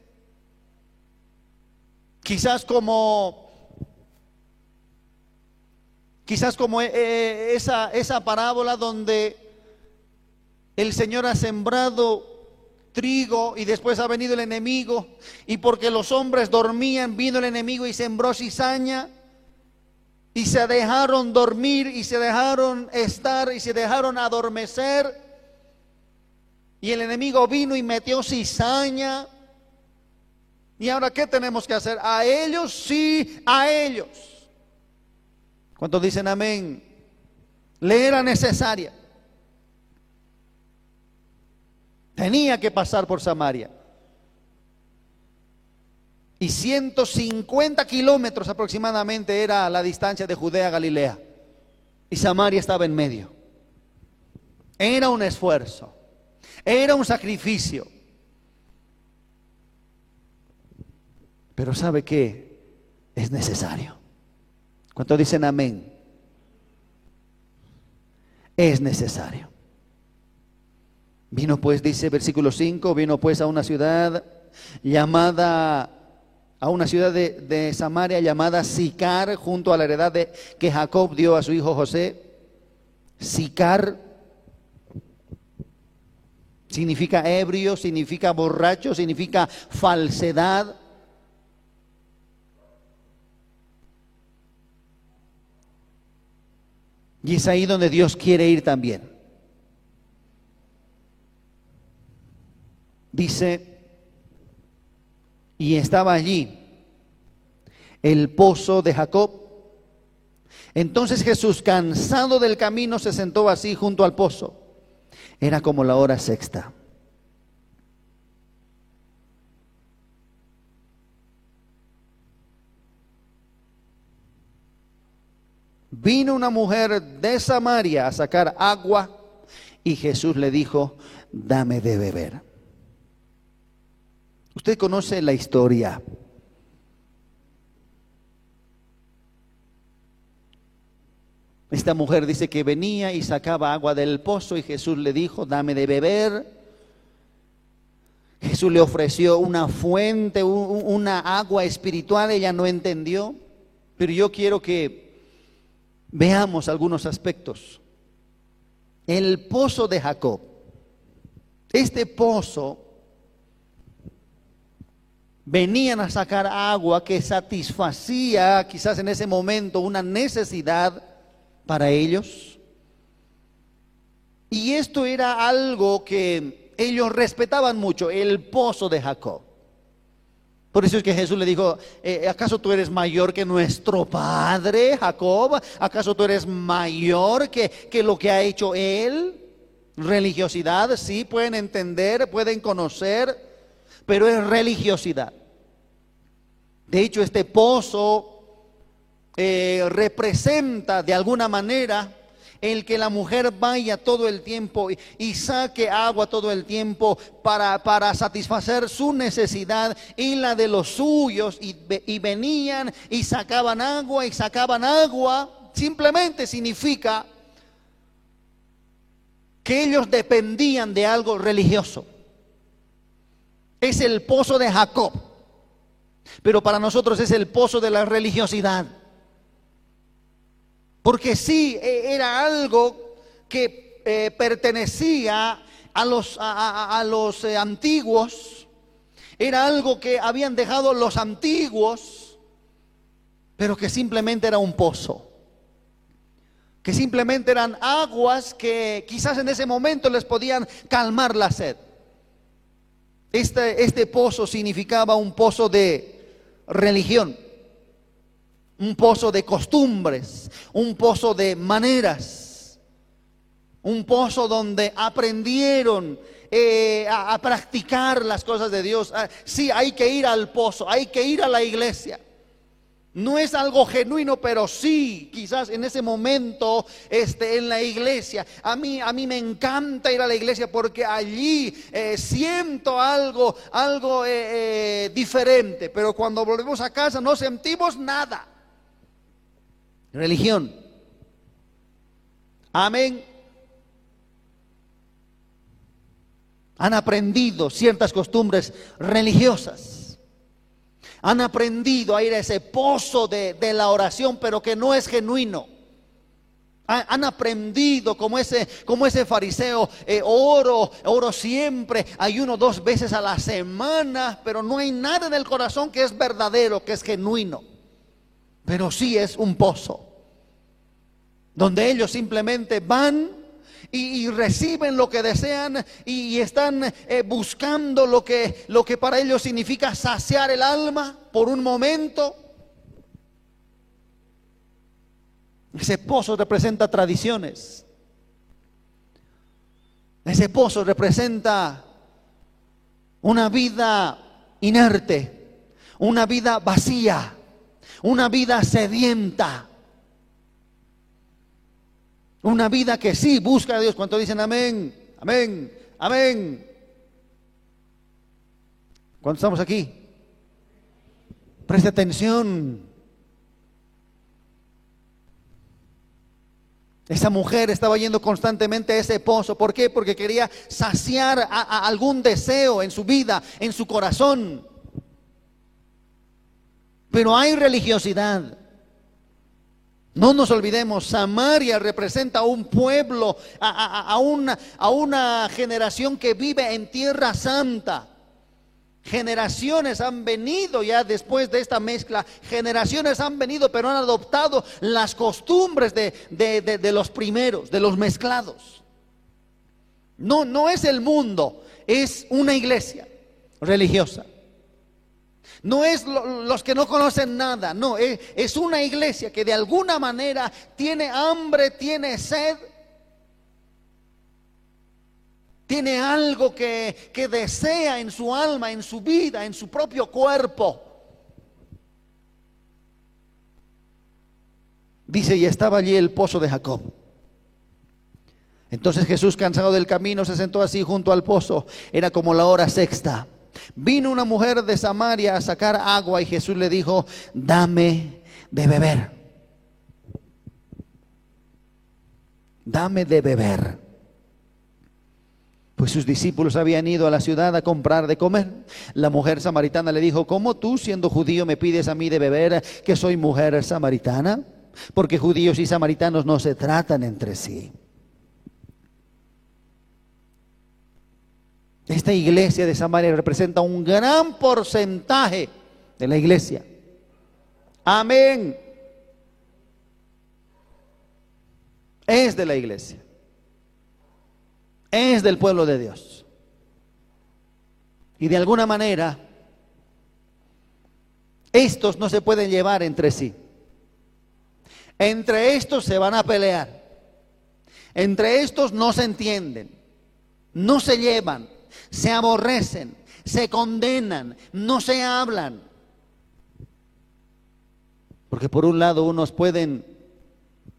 Quizás como Quizás como eh, eh, esa, esa parábola donde el Señor ha sembrado trigo y después ha venido el enemigo y porque los hombres dormían vino el enemigo y sembró cizaña y se dejaron dormir y se dejaron estar y se dejaron adormecer y el enemigo vino y metió cizaña. Y ahora qué tenemos que hacer a ellos sí a ellos ¿Cuántos dicen amén? Le era necesaria. Tenía que pasar por Samaria. y 150 kilómetros aproximadamente era la distancia de Judea a Galilea. Y Samaria estaba en medio. Era un esfuerzo, era un sacrificio. Pero ¿sabe qué? Es necesario. ¿Cuánto dicen amén? Es necesario. Vino pues, dice versículo 5, vino pues a una ciudad llamada a una ciudad de, Samaria llamada Sicar, junto a la heredad de, que Jacob dio a su hijo José. Sicar significa ebrio, significa borracho, significa falsedad. Y es ahí donde Dios quiere ir también. Dice y estaba allí el pozo de Jacob. Entonces Jesús, cansado del camino, se sentó así junto al pozo. Era como la hora sexta. Vino una mujer de Samaria a sacar agua y Jesús le dijo, dame de beber. Usted conoce la historia. Esta mujer dice que venía y sacaba agua del pozo y Jesús le dijo, dame de beber. Jesús le ofreció una fuente, una agua espiritual, ella no entendió, pero yo quiero que veamos algunos aspectos. El pozo de Jacob. Este pozo venían a sacar agua que satisfacía quizás en ese momento una necesidad para ellos. Y esto era algo que ellos respetaban mucho, el pozo de Jacob. Por eso es que Jesús le dijo, eh, ¿acaso tú eres mayor que nuestro padre Jacob? ¿Acaso tú eres mayor que, que lo que ha hecho él? Religiosidad, sí, pueden entender, pueden conocer, pero es religiosidad. De hecho, este pozo eh, representa de alguna manera el que la mujer vaya todo el tiempo y, saque agua todo el tiempo para, para, satisfacer su necesidad y la de los suyos y, y venían y sacaban agua y sacaban agua, simplemente significa que ellos dependían de algo religioso. Es el pozo de Jacob. Pero para nosotros es el pozo de la religiosidad. Porque sí, e, era algo que eh, pertenecía a los, a, los eh, antiguos, era algo que habían dejado los antiguos, pero que simplemente era un pozo, que simplemente eran aguas que quizás en ese momento les podían calmar la sed. Este, este pozo significaba un pozo de religión, un pozo de costumbres, un pozo de maneras, un pozo donde aprendieron eh, a, practicar las cosas de Dios. Ah, sí, hay que ir al pozo, hay que ir a la iglesia. No es algo genuino, pero sí, quizás en ese momento este, en la iglesia. A mí, a mí me encanta ir a la iglesia porque allí eh, siento algo, algo eh, diferente. Pero cuando volvemos a casa no sentimos nada. Religión. Amén. Han aprendido ciertas costumbres religiosas han aprendido a ir a ese pozo de, la oración, pero que no es genuino. Han aprendido como ese, como ese fariseo, eh, oro, oro siempre, ayuno dos veces a la semana, pero no hay nada en el corazón que es verdadero, que es genuino. Pero sí es un pozo, donde ellos simplemente van y, reciben lo que desean y, están eh, buscando lo que, lo que para ellos significa saciar el alma por un momento. Ese pozo representa tradiciones. Ese pozo representa una vida inerte, una vida vacía, una vida sedienta, una vida que sí busca a Dios. ¿Cuánto dicen amén? Amén, amén. ¿Cuántos estamos aquí? Preste atención. Esa mujer estaba yendo constantemente a ese pozo. ¿Por qué? Porque quería saciar a, algún deseo en su vida, en su corazón. Pero hay religiosidad. No nos olvidemos, Samaria representa a un pueblo, a, una, generación que vive en tierra santa. Generaciones han venido ya después de esta mezcla, generaciones han venido pero han adoptado las costumbres de, los primeros, de los mezclados. No, no es el mundo, es una iglesia religiosa. No es los que no conocen nada, no, es, es una iglesia que de alguna manera tiene hambre, tiene sed tiene algo que, que desea en su alma, en su vida, en su propio cuerpo. Dice, y estaba allí el pozo de Jacob. Entonces Jesús, cansado del camino, se sentó así junto al pozo. Era como la hora sexta. Vino una mujer de Samaria a sacar agua y Jesús le dijo, dame de beber. Dame de beber pues sus discípulos habían ido a la ciudad a comprar de comer. La mujer samaritana le dijo, ¿cómo tú siendo judío me pides a mí de beber que soy mujer samaritana? Porque judíos y samaritanos no se tratan entre sí. Esta iglesia de Samaria representa un gran porcentaje de la iglesia. Amén. Es de la iglesia es del pueblo de Dios. Y de alguna manera, estos no se pueden llevar entre sí. Entre estos se van a pelear. Entre estos no se entienden, no se llevan, se aborrecen, se condenan, no se hablan. Porque por un lado unos pueden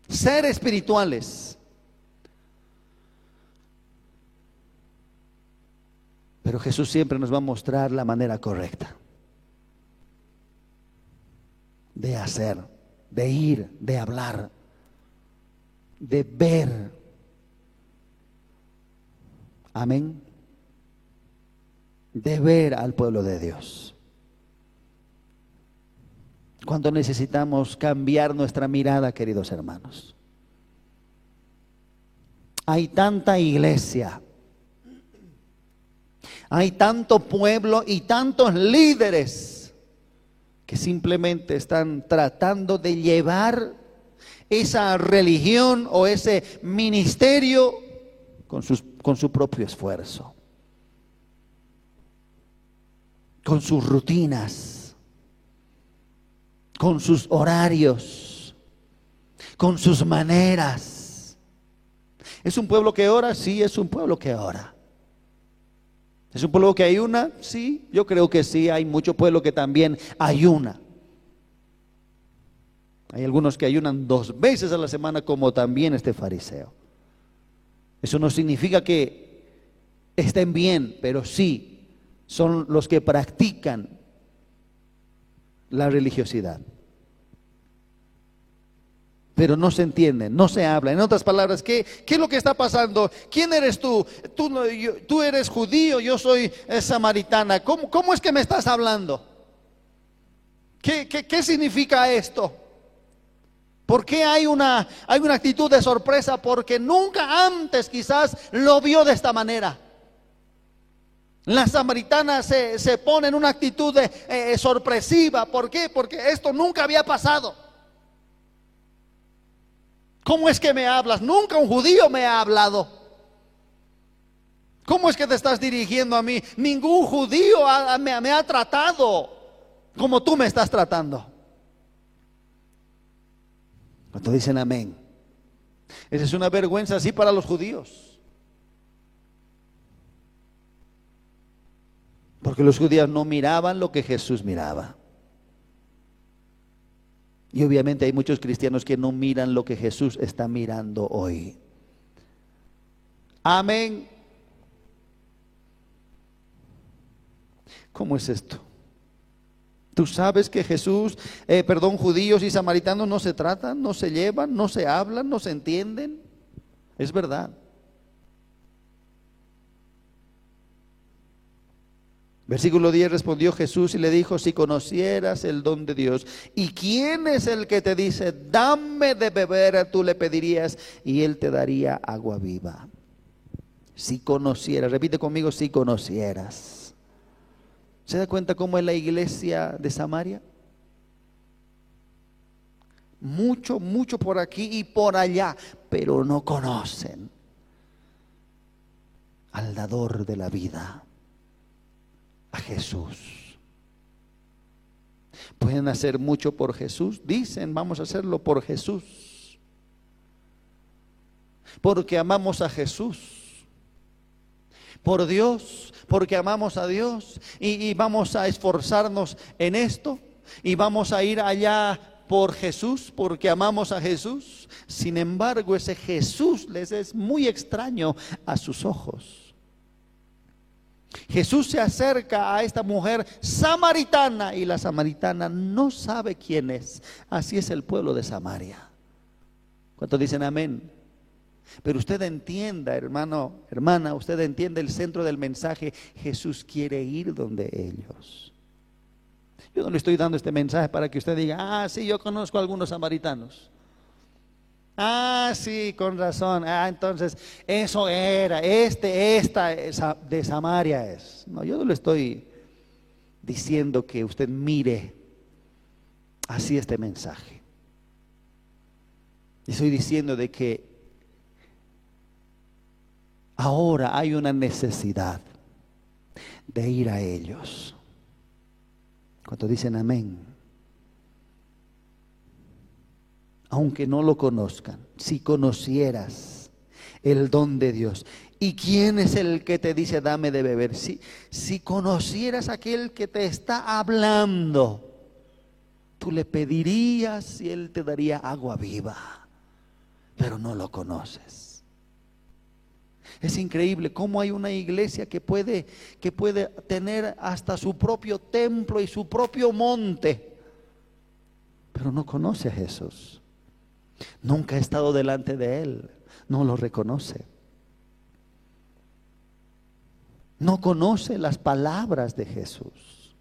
ser espirituales, Pero Jesús siempre nos va a mostrar la manera correcta de hacer, de ir, de hablar, de ver. Amén. De ver al pueblo de Dios. Cuando necesitamos cambiar nuestra mirada, queridos hermanos. Hay tanta iglesia hay tanto pueblo y tantos líderes que simplemente están tratando de llevar esa religión o ese ministerio con, con su propio esfuerzo, con sus rutinas, con sus horarios, con sus maneras. ¿Es un pueblo que ora? Sí, es un pueblo que ora. ¿Es un pueblo que ayuna? Sí, yo creo que sí. Hay mucho pueblo que también ayuna. Hay algunos que ayunan dos veces a la semana como también este fariseo. Eso no significa que estén bien, pero sí son los que practican la religiosidad pero no se entiende, no se habla. En otras palabras, ¿qué, ¿qué, es lo que está pasando? ¿Quién eres tú? Tú, tú eres judío, yo soy eh, samaritana. ¿Cómo, ¿Cómo, es que me estás hablando? ¿Qué, qué, qué significa esto? ¿Por qué hay una, hay una actitud de sorpresa? Porque nunca antes quizás lo vio de esta manera. La samaritana se, se pone en una actitud de, eh, sorpresiva. ¿Por qué? Porque esto nunca había pasado. ¿Cómo es que me hablas? Nunca un judío me ha hablado. ¿Cómo es que te estás dirigiendo a mí? Ningún judío me, ha tratado como tú me estás tratando. Cuando dicen amén. Esa es una vergüenza así para los judíos. Porque los judíos no miraban lo que Jesús miraba. Y obviamente hay muchos cristianos que no miran lo que Jesús está mirando hoy. Amén. ¿Cómo es esto? Tú sabes que Jesús, eh, perdón, judíos y samaritanos no se tratan, no se llevan, no se hablan, no se entienden. Es verdad. Versículo 10 respondió Jesús y le dijo, si conocieras el don de Dios, ¿y quién es el que te dice, dame de beber? Tú le pedirías y él te daría agua viva. Si conocieras, repite conmigo, si conocieras. ¿Se da cuenta cómo es la iglesia de Samaria? Mucho, mucho por aquí y por allá, pero no conocen al dador de la vida a Jesús. Pueden hacer mucho por Jesús. Dicen, vamos a hacerlo por Jesús. Porque amamos a Jesús. Por Dios, porque amamos a Dios. Y, vamos a esforzarnos en esto. Y vamos a ir allá por Jesús, porque amamos a Jesús. Sin embargo, ese Jesús les es muy extraño a sus ojos. Jesús se acerca a esta mujer samaritana y la samaritana no sabe quién es. Así es el pueblo de Samaria. ¿Cuántos dicen amén? Pero usted entienda, hermano, hermana, usted entiende el centro del mensaje. Jesús quiere ir donde ellos. Yo no le estoy dando este mensaje para que usted diga, ah, sí, yo conozco a algunos samaritanos. Ah, sí, con razón. Ah, entonces, eso era, este, esta de Samaria es. No, yo no le estoy diciendo que usted mire así este mensaje. Estoy diciendo de que ahora hay una necesidad de ir a ellos. Cuando dicen amén. Aunque no lo conozcan, si conocieras el don de Dios. ¿Y quién es el que te dice dame de beber? Si, si conocieras aquel que te está hablando, tú le pedirías y él te daría agua viva, pero no lo conoces. Es increíble cómo hay una iglesia que puede, que puede tener hasta su propio templo y su propio monte, pero no conoce a Jesús. Nunca ha estado delante de Él. No lo reconoce. No conoce las palabras de Jesús.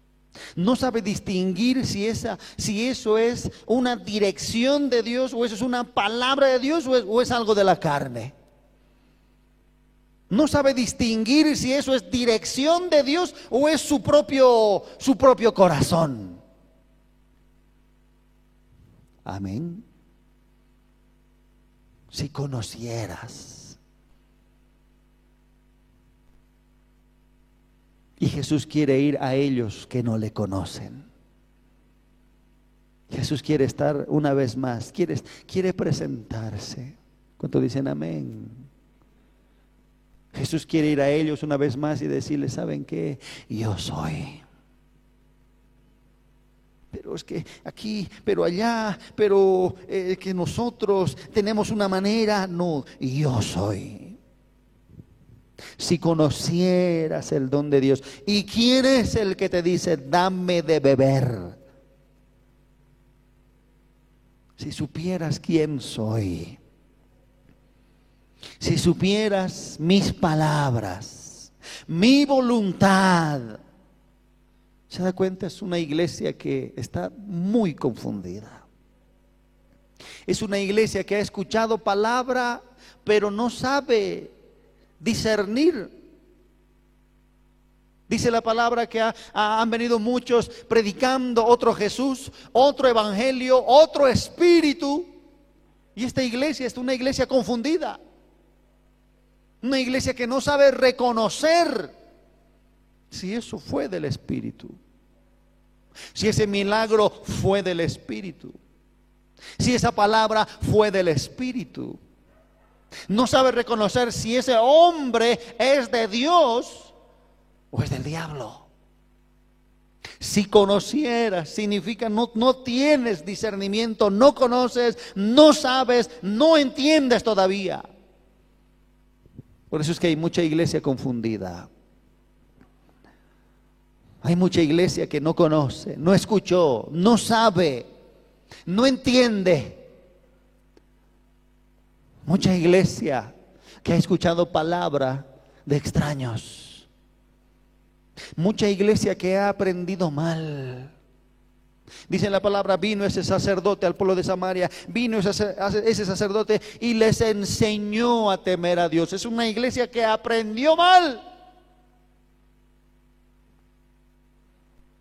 No sabe distinguir si, esa, si eso es una dirección de Dios o eso es una palabra de Dios o es, o es algo de la carne. No sabe distinguir si eso es dirección de Dios o es su propio, su propio corazón. Amén si conocieras. Y Jesús quiere ir a ellos que no le conocen. Jesús quiere estar una vez más, quiere, quiere presentarse. ¿Cuánto dicen amén? Jesús quiere ir a ellos una vez más y decirles, ¿saben qué? Yo soy pero es que aquí, pero allá, pero eh, que nosotros tenemos una manera, no, yo soy. Si conocieras el don de Dios, ¿y quién es el que te dice, dame de beber? Si supieras quién soy, si supieras mis palabras, mi voluntad, ¿Se da cuenta? Es una iglesia que está muy confundida. Es una iglesia que ha escuchado palabra, pero no sabe discernir. Dice la palabra que han venido muchos predicando otro Jesús, otro evangelio, otro espíritu. Y esta iglesia es una iglesia confundida. Una iglesia que no sabe reconocer si eso fue del espíritu. Si ese milagro fue del Espíritu. Si esa palabra fue del Espíritu. No sabe reconocer si ese hombre es de Dios o es del diablo. Si conocieras, significa no, no tienes discernimiento, no conoces, no sabes, no entiendes todavía. Por eso es que hay mucha iglesia confundida. Hay mucha iglesia que no conoce, no escuchó, no sabe, no entiende. Mucha iglesia que ha escuchado palabra de extraños. Mucha iglesia que ha aprendido mal. Dice la palabra, vino ese sacerdote al pueblo de Samaria, vino ese, ese, sacerdote y les enseñó a temer a Dios. Es una iglesia que aprendió mal.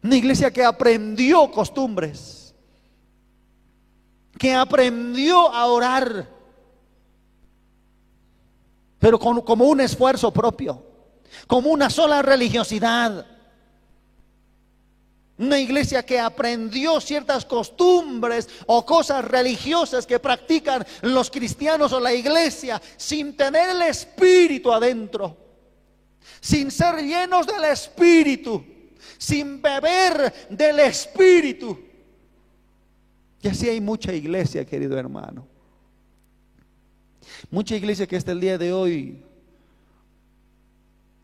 Una iglesia que aprendió costumbres, que aprendió a orar, pero como un esfuerzo propio, como una sola religiosidad. Una iglesia que aprendió ciertas costumbres o cosas religiosas que practican los cristianos o la iglesia sin tener el espíritu adentro, sin ser llenos del espíritu sin beber del Espíritu. Y así hay mucha iglesia, querido hermano. Mucha iglesia que hasta el día de hoy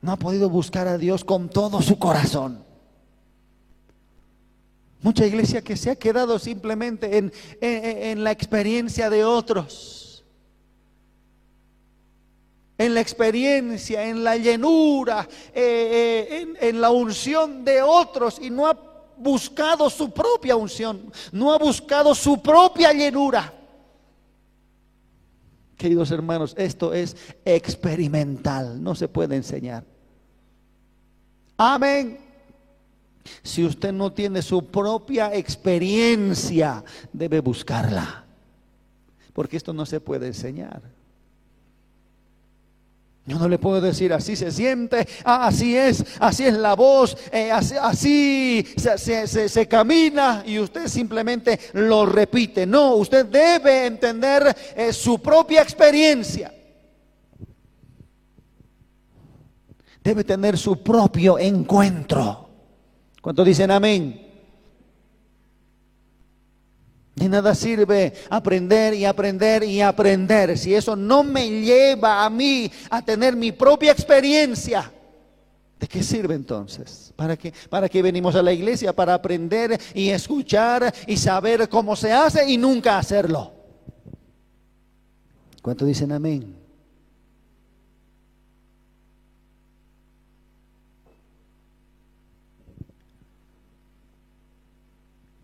no ha podido buscar a Dios con todo su corazón. Mucha iglesia que se ha quedado simplemente en, en la experiencia de otros en la experiencia, en la llenura, eh, eh, en, la unción de otros y no ha buscado su propia unción, no ha buscado su propia llenura. Queridos hermanos, esto es experimental, no se puede enseñar. Amén. Si usted no tiene su propia experiencia, debe buscarla, porque esto no se puede enseñar. Yo no le puedo decir así se siente, ah, así es, así es la voz, eh, así, se, camina y usted simplemente lo repite. No, usted debe entender eh, su propia experiencia. Debe tener su propio encuentro. ¿Cuántos dicen amén? De nada sirve aprender y aprender y aprender si eso no me lleva a mí a tener mi propia experiencia. ¿De qué sirve entonces? ¿Para qué? ¿Para qué venimos a la iglesia? Para aprender y escuchar y saber cómo se hace y nunca hacerlo. ¿Cuánto dicen amén?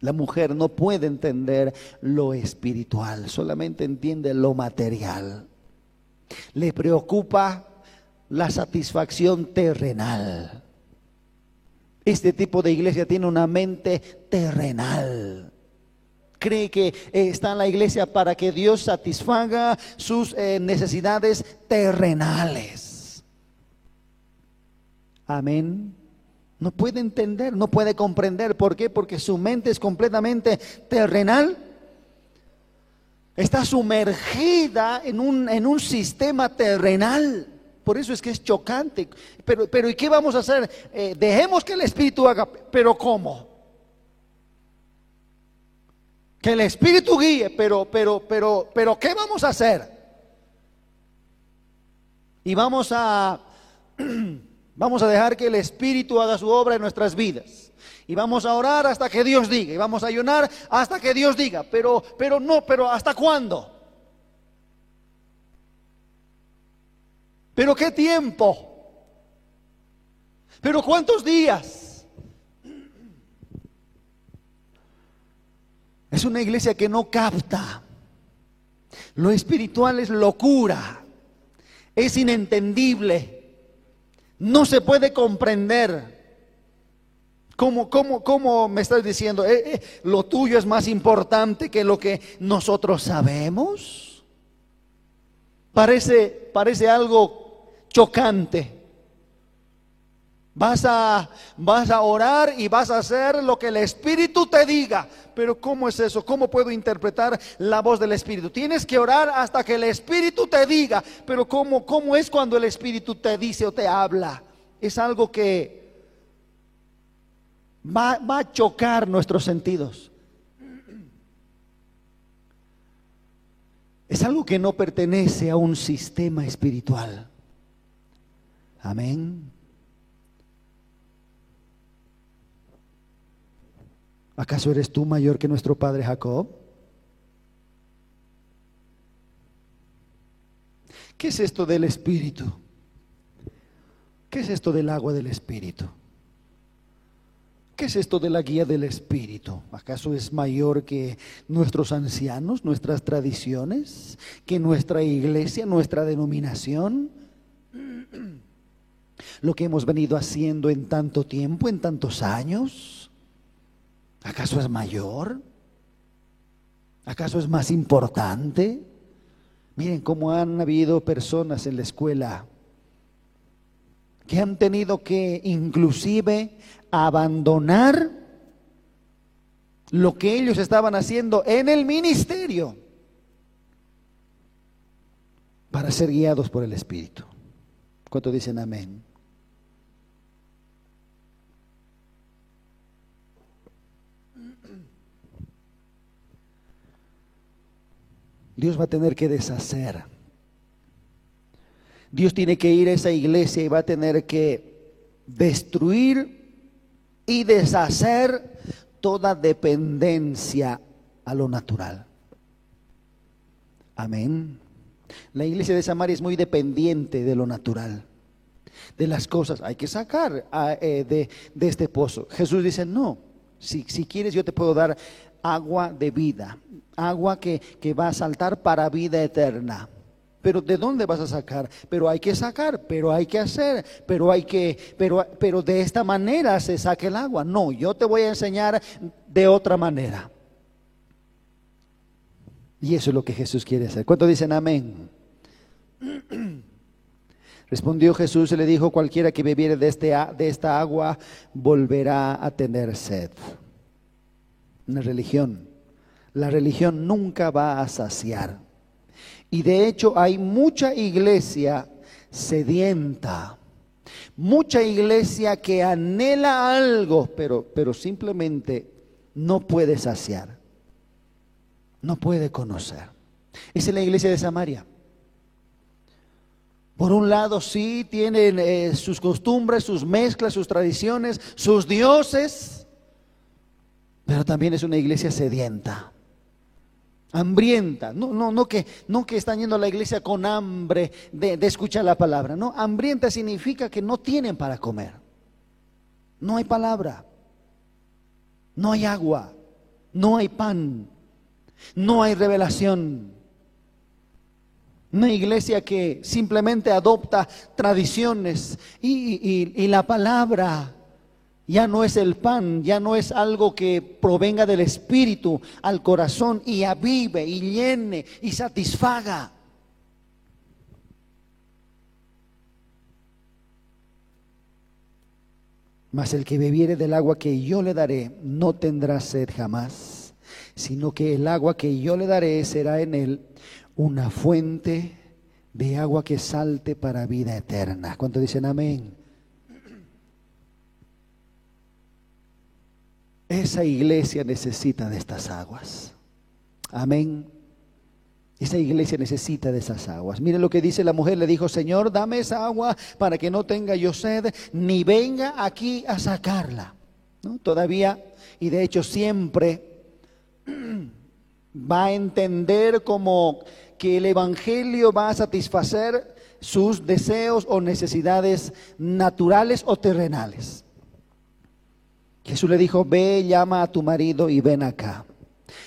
La mujer no puede entender lo espiritual, solamente entiende lo material. Le preocupa la satisfacción terrenal. Este tipo de iglesia tiene una mente terrenal. Cree que eh, está en la iglesia para que Dios satisfaga sus eh, necesidades terrenales. Amén. No puede entender, no puede comprender. ¿Por qué? Porque su mente es completamente terrenal. Está sumergida en un, en un sistema terrenal. Por eso es que es chocante. Pero, pero ¿y qué vamos a hacer? Eh, dejemos que el Espíritu haga. ¿Pero cómo? Que el Espíritu guíe, pero, pero, pero, pero, ¿qué vamos a hacer? Y vamos a Vamos a dejar que el Espíritu haga su obra en nuestras vidas. Y vamos a orar hasta que Dios diga. Y vamos a ayunar hasta que Dios diga. Pero, pero no, pero ¿hasta cuándo? ¿Pero qué tiempo? ¿Pero cuántos días? Es una iglesia que no capta. Lo espiritual es locura. Es inentendible no se puede comprender ¿Cómo, cómo, cómo me estás diciendo? Eh, eh, ¿Lo tuyo es más importante que lo que nosotros sabemos? Parece, parece algo chocante. Vas a, vas a orar y vas a hacer lo que el Espíritu te diga. Pero ¿cómo es eso? ¿Cómo puedo interpretar la voz del Espíritu? Tienes que orar hasta que el Espíritu te diga. Pero ¿cómo, cómo es cuando el Espíritu te dice o te habla? Es algo que va, a chocar nuestros sentidos. Es algo que no pertenece a un sistema espiritual. Amén. ¿Acaso eres tú mayor que nuestro padre Jacob? ¿Qué es esto del Espíritu? ¿Qué es esto del agua del Espíritu? ¿Qué es esto de la guía del Espíritu? ¿Acaso es mayor que nuestros ancianos, nuestras tradiciones, que nuestra iglesia, nuestra denominación? Lo que hemos venido haciendo en tanto tiempo, en tantos años, ¿acaso es mayor? ¿Acaso es más importante? Miren cómo han habido personas en la escuela que han tenido que inclusive abandonar lo que ellos estaban haciendo en el ministerio para ser guiados por el Espíritu. ¿Cuánto dicen amén? Dios va a tener que deshacer. Dios tiene que ir a esa iglesia y va a tener que destruir y deshacer toda dependencia a lo natural. Amén. La iglesia de Samaria es muy dependiente de lo natural, de las cosas. Hay que sacar eh, de, este pozo. Jesús dice, no, si, si quieres yo te puedo dar agua de vida, agua que, que va a saltar para vida eterna. Pero ¿de dónde vas a sacar? Pero hay que sacar, pero hay que hacer, pero hay que, pero, pero de esta manera se saque el agua. No, yo te voy a enseñar de otra manera. Y eso es lo que Jesús quiere hacer. ¿Cuántos dicen amén? Respondió Jesús y le dijo, cualquiera que bebiere de, este, de esta agua volverá a tener sed. Una religión. La religión nunca va a saciar. Y de hecho hay mucha iglesia sedienta, mucha iglesia que anhela algo, pero, pero simplemente no puede saciar, no puede conocer. Esa es la iglesia de Samaria. Por un lado sí tienen eh, sus costumbres, sus mezclas, sus tradiciones, sus dioses, pero también es una iglesia sedienta hambrienta, no, no, no, que, no que están yendo a la iglesia con hambre de, de, escuchar la palabra, no, hambrienta significa que no tienen para comer, no hay palabra, no hay agua, no hay pan, no hay revelación. Una iglesia que simplemente adopta tradiciones y, y la palabra ya no es el pan, ya no es algo que provenga del espíritu al corazón y avive y llene y satisfaga. Mas el que bebiere del agua que yo le daré no tendrá sed jamás, sino que el agua que yo le daré será en él una fuente de agua que salte para vida eterna. ¿Cuánto dicen amén? Esa iglesia necesita de estas aguas. Amén. Esa iglesia necesita de esas aguas. Mire lo que dice la mujer. Le dijo, Señor, dame esa agua para que no tenga yo sed, ni venga aquí a sacarla. Todavía, y de hecho siempre va a entender como que el Evangelio va a satisfacer sus deseos o necesidades naturales o terrenales. Jesús le dijo, ve, llama a tu marido y ven acá.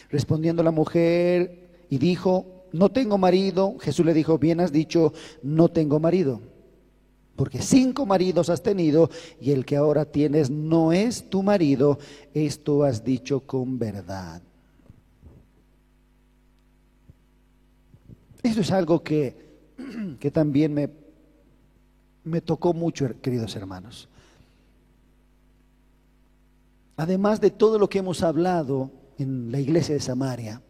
Respondiendo la mujer y dijo, no tengo marido. Jesús le dijo, bien has dicho, no tengo marido. Porque cinco maridos has tenido y el que ahora tienes no es tu marido. Esto has dicho con verdad. Eso es algo que, que también me, me tocó mucho, queridos hermanos. Además de todo lo que hemos hablado en la iglesia de Samaria,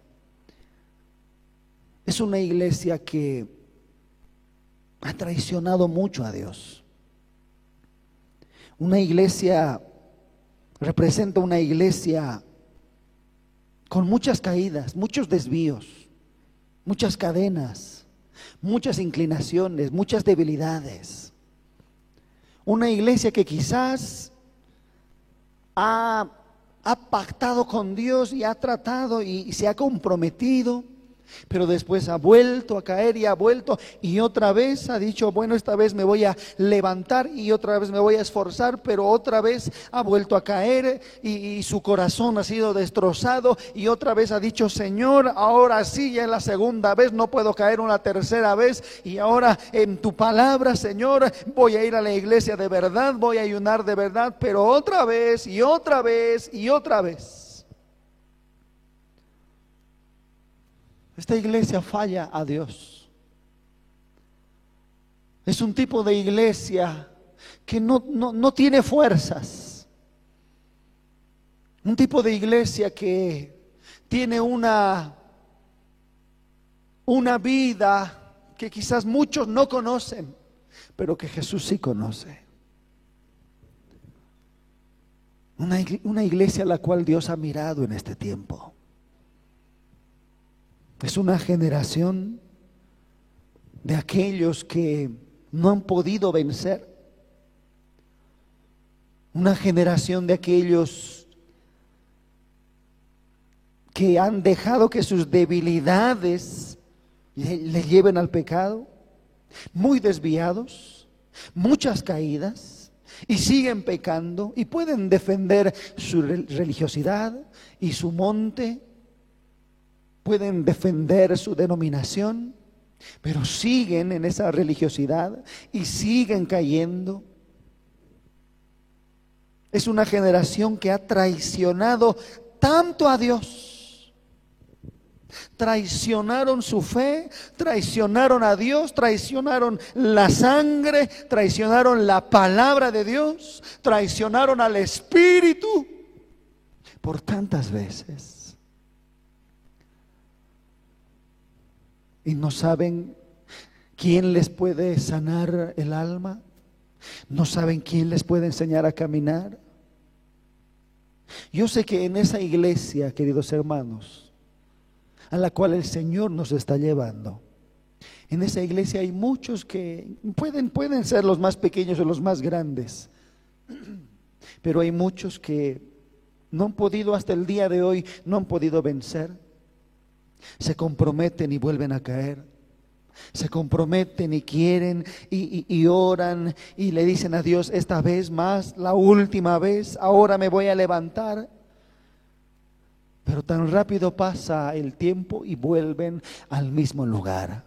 es una iglesia que ha traicionado mucho a Dios. Una iglesia representa una iglesia con muchas caídas, muchos desvíos, muchas cadenas, muchas inclinaciones, muchas debilidades. Una iglesia que quizás ha, pactado con Dios y ha tratado y se ha comprometido pero después ha vuelto a caer y ha vuelto y otra vez ha dicho, bueno, esta vez me voy a levantar y otra vez me voy a esforzar, pero otra vez ha vuelto a caer y, su corazón ha sido destrozado y otra vez ha dicho, Señor, ahora sí, ya en la segunda vez no puedo caer una tercera vez y ahora en tu palabra, Señor, voy a ir a la iglesia de verdad, voy a ayunar de verdad, pero otra vez y otra vez y otra vez. Esta iglesia falla a Dios. Es un tipo de iglesia que no, no, tiene fuerzas. Un tipo de iglesia que tiene una, una vida que quizás muchos no conocen, pero que Jesús sí conoce. Una iglesia a la cual Dios ha mirado en este tiempo. Es una generación de aquellos que no han podido vencer. Una generación de aquellos que han dejado que sus debilidades les lleven al pecado, muy desviados, muchas caídas, y siguen pecando y pueden defender su religiosidad y su monte pueden defender su denominación, pero siguen en esa religiosidad y siguen cayendo. Es una generación que ha traicionado tanto a Dios. Traicionaron su fe, traicionaron a Dios, traicionaron la sangre, traicionaron la palabra de Dios, traicionaron al Espíritu por tantas veces. Y no saben quién les puede sanar el alma, no saben quién les puede enseñar a caminar. Yo sé que en esa iglesia, queridos hermanos, a la cual el Señor nos está llevando, en esa iglesia hay muchos que pueden, pueden ser los más pequeños o los más grandes, pero hay muchos que no han podido hasta el día de hoy, no han podido vencer se comprometen y vuelven a caer. Se comprometen y quieren y, oran y le dicen a Dios, esta vez más, la última vez, ahora me voy a levantar. Pero tan rápido pasa el tiempo y vuelven al mismo lugar.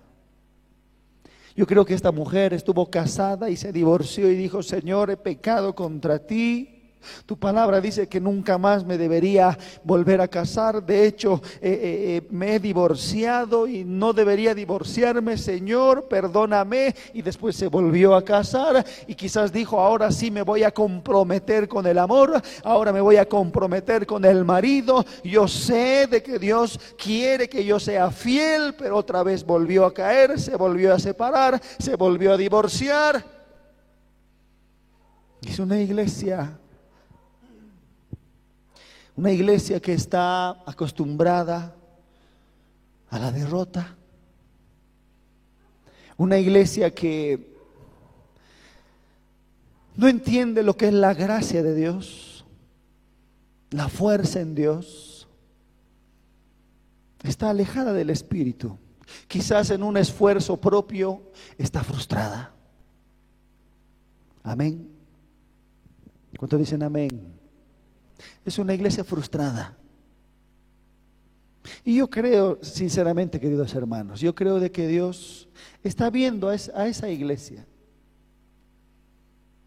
Yo creo que esta mujer estuvo casada y se divorció y dijo, Señor, he pecado contra ti tu palabra dice que nunca más me debería volver a casar. De hecho, eh, eh, eh, me he divorciado y no debería divorciarme. Señor, perdóname. Y después se volvió a casar y quizás dijo, ahora sí me voy a comprometer con el amor. Ahora me voy a comprometer con el marido. Yo sé de que Dios quiere que yo sea fiel, pero otra vez volvió a caer, se volvió a separar, se volvió a divorciar. Es una iglesia una iglesia que está acostumbrada a la derrota. Una iglesia que no entiende lo que es la gracia de Dios, la fuerza en Dios. Está alejada del Espíritu. Quizás en un esfuerzo propio está frustrada. Amén. ¿Cuántos dicen amén? Es una iglesia frustrada. Y yo creo, sinceramente, queridos hermanos, yo creo de que Dios está viendo a esa, iglesia.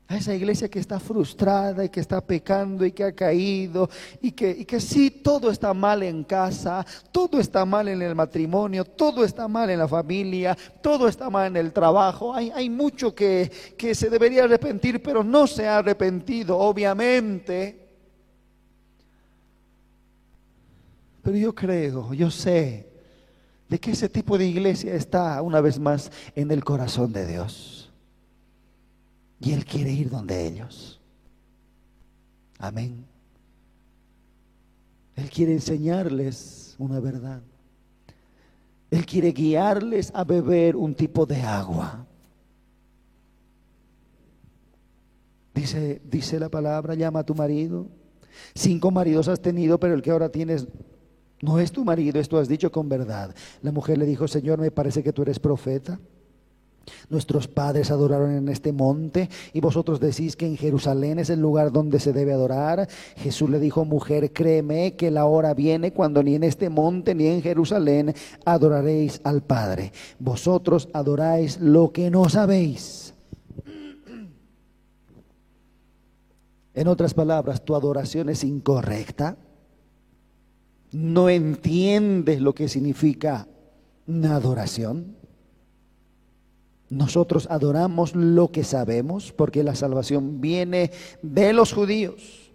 a esa iglesia que está frustrada y que está pecando y que ha caído y que, sí, todo está mal en casa, todo está mal en el matrimonio, todo está mal en la familia, todo está mal en el trabajo. Hay, mucho que se debería arrepentir, pero no se ha arrepentido, obviamente. Pero yo creo, yo sé de que ese tipo de iglesia está una vez más en el corazón de Dios. Y Él quiere ir donde ellos. Amén. Él quiere enseñarles una verdad. Él quiere guiarles a beber un tipo de agua. Dice, dice la palabra, llama a tu marido. Cinco maridos has tenido, pero el que ahora tienes no es tu marido, esto has dicho con verdad. La mujer le dijo, Señor, me parece que tú eres profeta. Nuestros padres adoraron en este monte y vosotros decís que en Jerusalén es el lugar donde se debe adorar. Jesús le dijo, mujer, créeme que la hora viene cuando ni en este monte ni en Jerusalén adoraréis al Padre. Vosotros adoráis lo que no sabéis. En otras palabras, tu adoración es incorrecta. No entiendes lo que significa una adoración. Nosotros adoramos lo que sabemos porque la salvación viene de los judíos.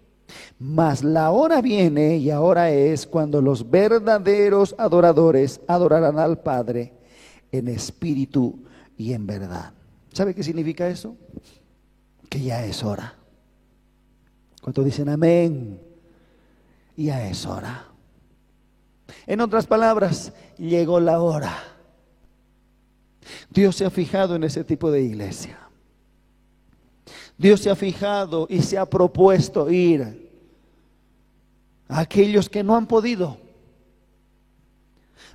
Mas la hora viene y ahora es cuando los verdaderos adoradores adorarán al Padre en espíritu y en verdad. ¿Sabe qué significa eso? Que ya es hora. Cuando dicen amén, ya es hora. En otras palabras, llegó la hora Dios se ha fijado en ese tipo de iglesia. Dios se ha fijado y se ha propuesto ir a aquellos que no han podido,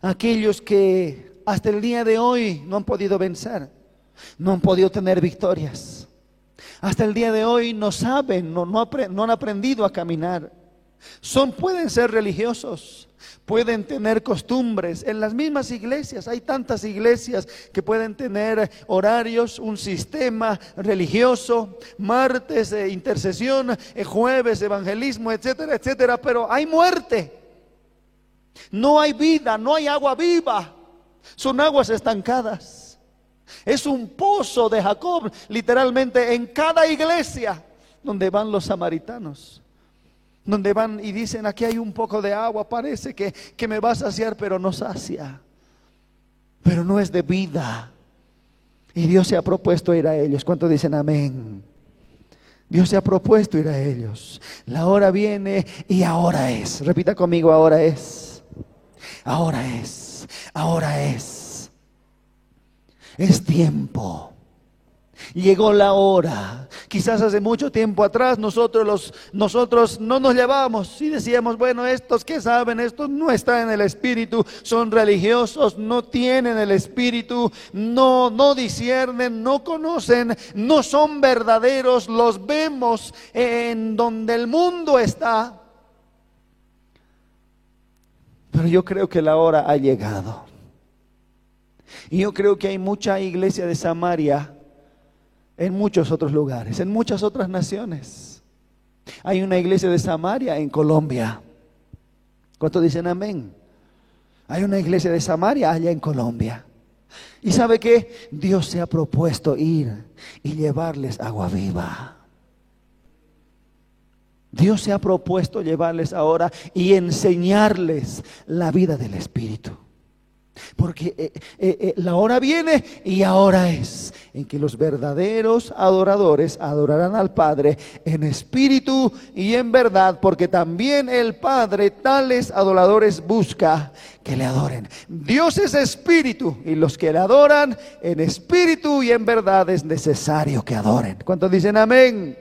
aquellos que hasta el día de hoy no han podido vencer, no han podido tener victorias. Hasta el día de hoy no saben, no, no han aprendido a caminar. Son, pueden ser religiosos, pueden tener costumbres. En las mismas iglesias, hay tantas iglesias que pueden tener horarios, un sistema religioso, martes de intercesión, eh, jueves evangelismo, etcétera, etcétera, pero hay muerte. No hay vida, no hay agua viva. Son aguas estancadas. Es un pozo de Jacob, literalmente en cada iglesia donde van los samaritanos donde van y dicen, aquí hay un poco de agua, parece que, que me va a saciar, pero no sacia, pero no es de vida. Y Dios se ha propuesto ir a ellos. ¿Cuántos dicen amén? Dios se ha propuesto ir a ellos. La hora viene y ahora es. Repita conmigo, ahora es. Ahora es. Ahora es. Es tiempo. Llegó la hora. Quizás hace mucho tiempo atrás nosotros, los, nosotros no nos llevábamos y decíamos, bueno, estos que saben, estos no están en el espíritu, son religiosos, no tienen el espíritu, no, no disciernen, no conocen, no son verdaderos, los vemos en donde el mundo está. Pero yo creo que la hora ha llegado. Y yo creo que hay mucha iglesia de Samaria en muchos otros lugares, en muchas otras naciones. Hay una iglesia de Samaria en Colombia. ¿Cuántos dicen amén? Hay una iglesia de Samaria allá en Colombia. ¿Y sabe qué? Dios se ha propuesto ir y llevarles agua viva. Dios se ha propuesto llevarles ahora y enseñarles la vida del Espíritu. Porque eh, eh, eh, la hora viene y ahora es en que los verdaderos adoradores adorarán al Padre en espíritu y en verdad, porque también el Padre tales adoradores busca que le adoren. Dios es espíritu y los que le adoran en espíritu y en verdad es necesario que adoren. ¿Cuántos dicen amén?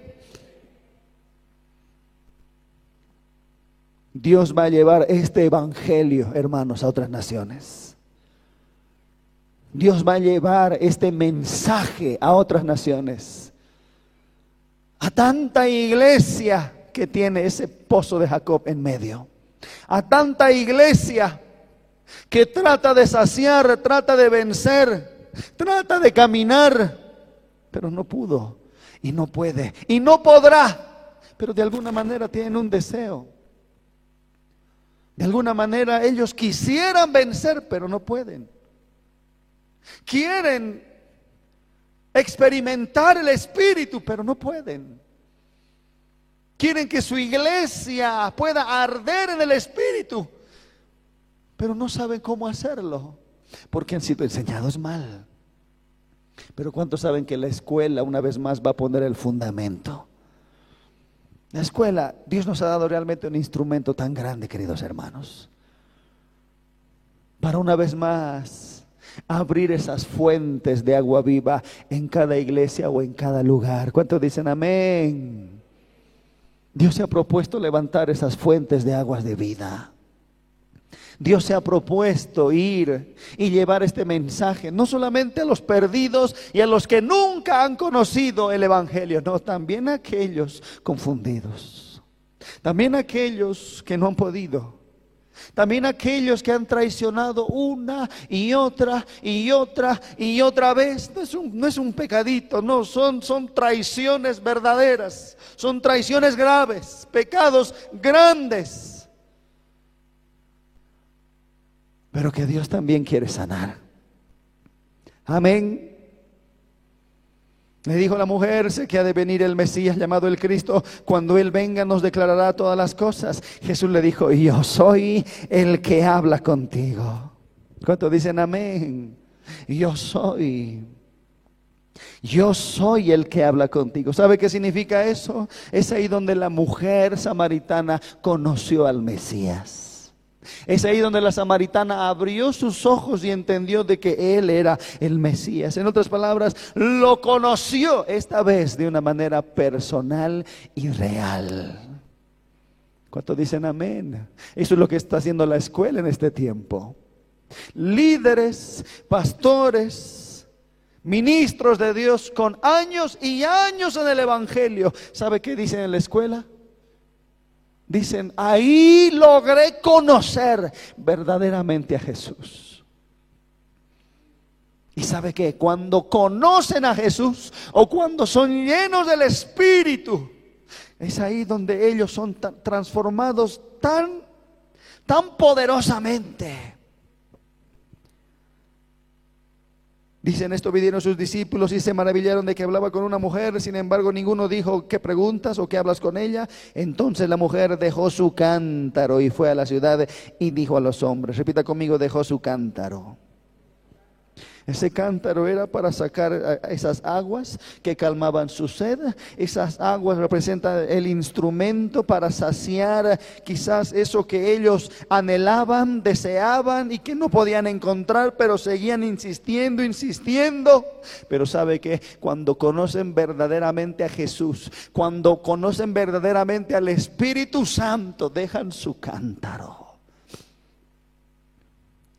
Dios va a llevar este evangelio, hermanos, a otras naciones. Dios va a llevar este mensaje a otras naciones. A tanta iglesia que tiene ese pozo de Jacob en medio. A tanta iglesia que trata de saciar, trata de vencer, trata de caminar, pero no pudo. y no puede y no podrá, pero de alguna manera tienen un deseo. De alguna manera ellos quisieran vencer, pero no pueden. Quieren experimentar el Espíritu, pero no pueden. Quieren que su iglesia pueda arder en el Espíritu, pero no saben cómo hacerlo, porque han sido enseñados mal. Pero ¿cuántos saben que la escuela una vez más va a poner el fundamento? La escuela, Dios nos ha dado realmente un instrumento tan grande, queridos hermanos, para una vez más abrir esas fuentes de agua viva en cada iglesia o en cada lugar. ¿Cuántos dicen amén? Dios se ha propuesto levantar esas fuentes de aguas de vida. Dios se ha propuesto ir y llevar este mensaje, no solamente a los perdidos y a los que nunca han conocido el Evangelio, no, también a aquellos confundidos, también a aquellos que no han podido. También aquellos que han traicionado una y otra y otra y otra vez. No es un, no es un pecadito, no, son, son traiciones verdaderas, son traiciones graves, pecados grandes. pero que Dios también quiere sanar. Amén. Le dijo la mujer, sé que ha de venir el Mesías llamado el Cristo, cuando Él venga nos declarará todas las cosas. Jesús le dijo, yo soy el que habla contigo. ¿Cuántos dicen amén? Yo soy. Yo soy el que habla contigo. ¿Sabe qué significa eso? Es ahí donde la mujer samaritana conoció al Mesías. Es ahí donde la samaritana abrió sus ojos y entendió de que él era el Mesías. En otras palabras, lo conoció esta vez de una manera personal y real. ¿Cuántos dicen amén? Eso es lo que está haciendo la escuela en este tiempo. Líderes, pastores, ministros de Dios con años y años en el Evangelio. ¿Sabe qué dicen en la escuela? Dicen, ahí logré conocer verdaderamente a Jesús. Y sabe que cuando conocen a Jesús o cuando son llenos del Espíritu, es ahí donde ellos son transformados tan, tan poderosamente Dicen esto vinieron sus discípulos y se maravillaron de que hablaba con una mujer, sin embargo ninguno dijo, ¿qué preguntas o qué hablas con ella? Entonces la mujer dejó su cántaro y fue a la ciudad y dijo a los hombres, repita conmigo, dejó su cántaro. Ese cántaro era para sacar esas aguas que calmaban su sed. Esas aguas representan el instrumento para saciar quizás eso que ellos anhelaban, deseaban y que no podían encontrar, pero seguían insistiendo, insistiendo. Pero sabe que cuando conocen verdaderamente a Jesús, cuando conocen verdaderamente al Espíritu Santo, dejan su cántaro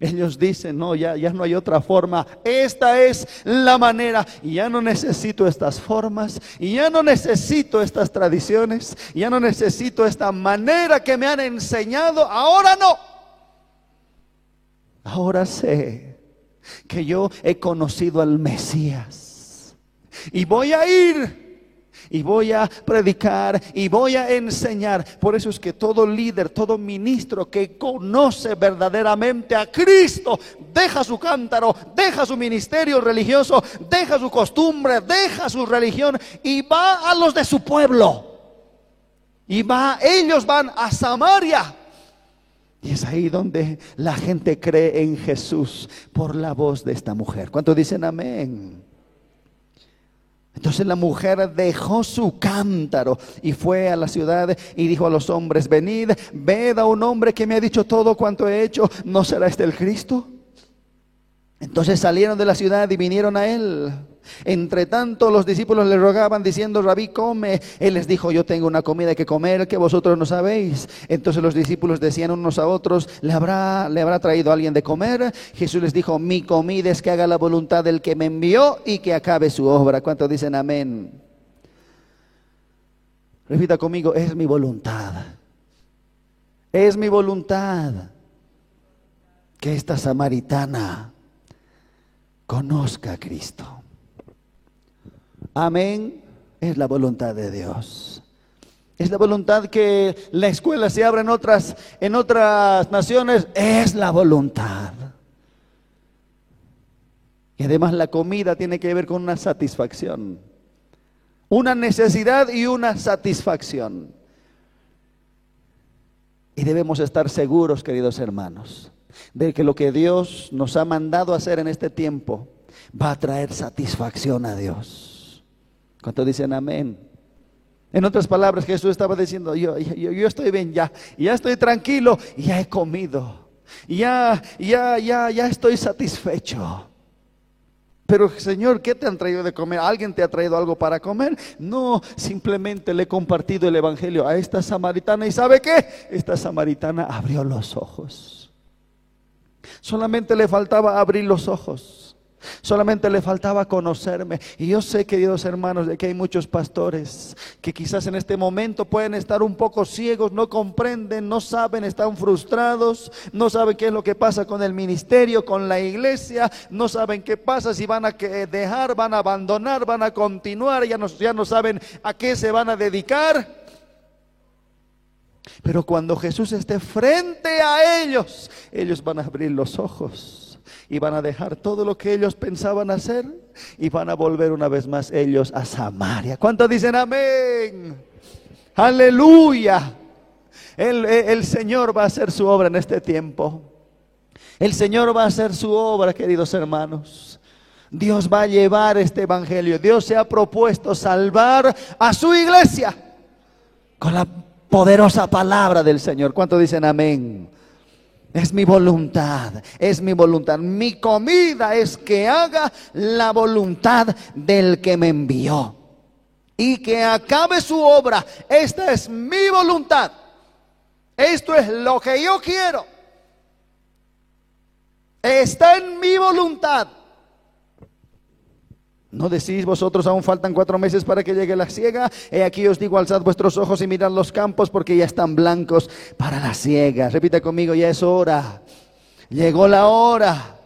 ellos dicen, no, ya, ya no hay otra forma. Esta es la manera. Ya no necesito estas formas. Ya no necesito estas tradiciones. ya no necesito esta manera que me han enseñado. Ahora no. Ahora sé que yo he conocido al Mesías. Y voy a ir y voy a predicar y voy a enseñar. Por eso es que todo líder, todo ministro que conoce verdaderamente a Cristo, deja su cántaro, deja su ministerio religioso, deja su costumbre, deja su religión y va a los de su pueblo. Y va, ellos van a Samaria. Y es ahí donde la gente cree en Jesús por la voz de esta mujer. ¿Cuántos dicen amén? Entonces la mujer dejó su cántaro y fue a la ciudad y dijo a los hombres, venid, ved a un hombre que me ha dicho todo cuanto he hecho, ¿no será este el Cristo? Entonces salieron de la ciudad y vinieron a él. Entre tanto los discípulos le rogaban diciendo, Rabí, come. Él les dijo, yo tengo una comida que comer que vosotros no sabéis. Entonces los discípulos decían unos a otros, ¿le habrá, ¿le habrá traído alguien de comer? Jesús les dijo, mi comida es que haga la voluntad del que me envió y que acabe su obra. ¿Cuántos dicen amén? Repita conmigo, es mi voluntad. Es mi voluntad que esta samaritana conozca a Cristo. Amén. Es la voluntad de Dios. Es la voluntad que la escuela se abra en otras, en otras naciones. Es la voluntad. Y además la comida tiene que ver con una satisfacción. Una necesidad y una satisfacción. Y debemos estar seguros, queridos hermanos, de que lo que Dios nos ha mandado hacer en este tiempo va a traer satisfacción a Dios. ¿Cuántos dicen amén? En otras palabras, Jesús estaba diciendo, yo, yo, yo estoy bien ya, ya estoy tranquilo, ya he comido, ya, ya, ya, ya estoy satisfecho. Pero Señor, ¿qué te han traído de comer? ¿Alguien te ha traído algo para comer? No, simplemente le he compartido el Evangelio a esta samaritana y ¿sabe qué? Esta samaritana abrió los ojos. Solamente le faltaba abrir los ojos. Solamente le faltaba conocerme. Y yo sé, queridos hermanos, de que hay muchos pastores que quizás en este momento pueden estar un poco ciegos, no comprenden, no saben, están frustrados, no saben qué es lo que pasa con el ministerio, con la iglesia, no saben qué pasa, si van a dejar, van a abandonar, van a continuar, ya no, ya no saben a qué se van a dedicar. Pero cuando Jesús esté frente a ellos, ellos van a abrir los ojos y van a dejar todo lo que ellos pensaban hacer y van a volver una vez más ellos a Samaria. ¿Cuántos dicen amén? Aleluya. El, el, Señor va a hacer su obra en este tiempo. El Señor va a hacer su obra, queridos hermanos. Dios va a llevar este evangelio. Dios se ha propuesto salvar a su iglesia con la poderosa palabra del Señor. ¿Cuántos dicen amén? Es mi voluntad, es mi voluntad. Mi comida es que haga la voluntad del que me envió y que acabe su obra. Esta es mi voluntad. Esto es lo que yo quiero. Está en mi voluntad. ¿No decís vosotros aún faltan cuatro meses para que llegue la siega? He aquí os digo, alzad vuestros ojos y mirad los campos porque ya están blancos para la siega. Repita conmigo, ya es hora. Llegó la hora.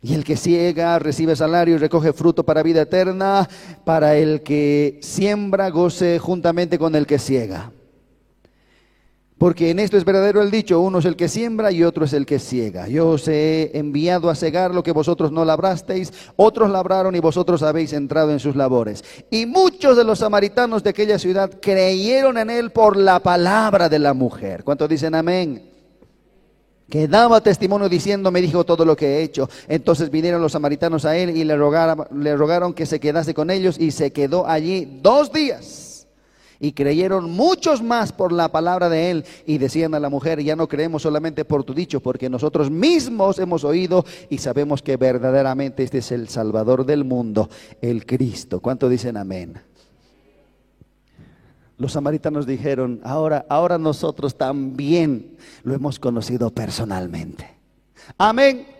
Y el que ciega recibe salario y recoge fruto para vida eterna, para el que siembra goce juntamente con el que ciega. Porque en esto es verdadero el dicho, uno es el que siembra y otro es el que ciega. Yo os he enviado a cegar lo que vosotros no labrasteis, otros labraron y vosotros habéis entrado en sus labores. Y muchos de los samaritanos de aquella ciudad creyeron en él por la palabra de la mujer. ¿Cuántos dicen amén? que daba testimonio diciendo, me dijo todo lo que he hecho. Entonces vinieron los samaritanos a él y le le rogaron que se quedase con ellos y se quedó allí dos días. Y creyeron muchos más por la palabra de él y decían a la mujer, ya no creemos solamente por tu dicho, porque nosotros mismos hemos oído y sabemos que verdaderamente este es el Salvador del mundo, el Cristo. ¿Cuánto dicen amén? Los samaritanos dijeron, ahora, ahora nosotros también lo hemos conocido personalmente. Amén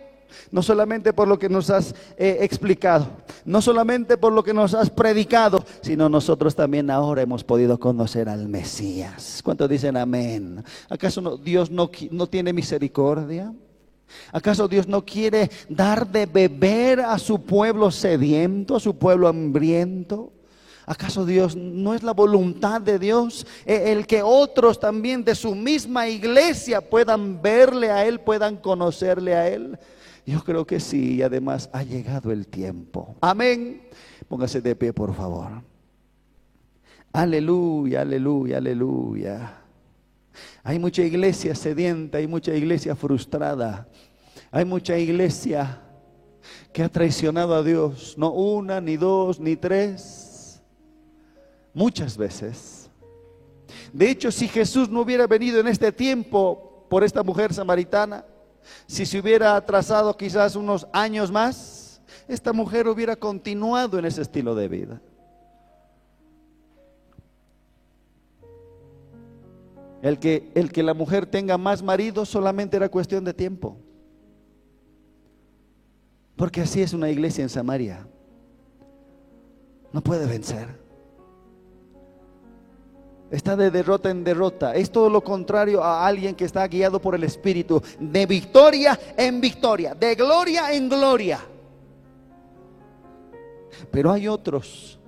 no solamente por lo que nos has eh, explicado, no solamente por lo que nos has predicado, sino nosotros también ahora hemos podido conocer al Mesías. ¿Cuántos dicen amén? ¿Acaso Dios no, no tiene misericordia? ¿Acaso Dios no quiere dar de beber a su pueblo sediento, a su pueblo hambriento? ¿Acaso Dios no es la voluntad de Dios e, el que otros también de su misma iglesia puedan verle a Él, puedan conocerle a Él? Yo creo que sí, y además ha llegado el tiempo. Amén. Póngase de pie, por favor. Aleluya, aleluya, aleluya. Hay mucha iglesia sedienta, hay mucha iglesia frustrada, hay mucha iglesia que ha traicionado a Dios, no una, ni dos, ni tres, muchas veces. De hecho, si Jesús no hubiera venido en este tiempo por esta mujer samaritana, si se hubiera atrasado quizás unos años más, esta mujer hubiera continuado en ese estilo de vida. El que, el que la mujer tenga más maridos solamente era cuestión de tiempo. Porque así es una iglesia en Samaria. No puede vencer está de derrota en derrota. Es todo lo contrario a alguien que está guiado por el Espíritu, de victoria en victoria, de gloria en gloria. Pero hay otros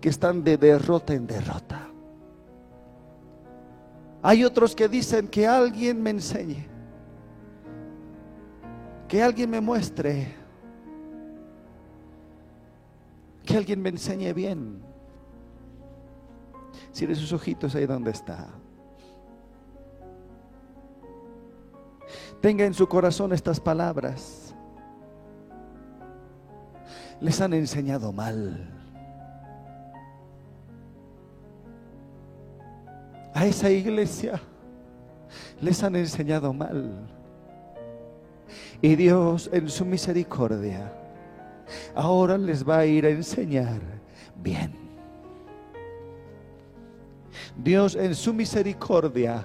que están de derrota en derrota. Hay otros que dicen que alguien me enseñe, que alguien me muestre, que alguien me enseñe bien. Cierre sus ojitos ahí donde está. Tenga en su corazón estas palabras. Les han enseñado mal. A esa iglesia les han enseñado mal. Y Dios en su misericordia ahora les va a ir a enseñar bien. Dios en su misericordia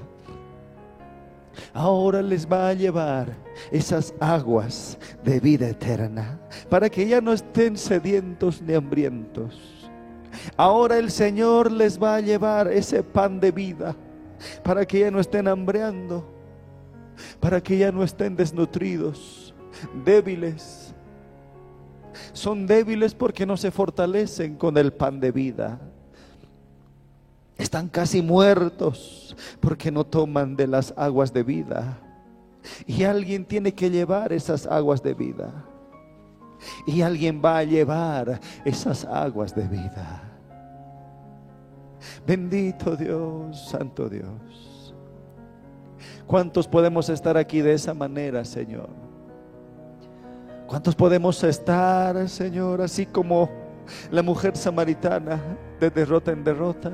ahora les va a llevar esas aguas de vida eterna para que ya no estén sedientos ni hambrientos. Ahora el Señor les va a llevar ese pan de vida para que ya no estén hambreando, para que ya no estén desnutridos, débiles. Son débiles porque no se fortalecen con el pan de vida. Están casi muertos porque no toman de las aguas de vida. Y alguien tiene que llevar esas aguas de vida. Y alguien va a llevar esas aguas de vida. Bendito Dios, Santo Dios. ¿Cuántos podemos estar aquí de esa manera, Señor? ¿Cuántos podemos estar, Señor, así como la mujer samaritana de derrota en derrota?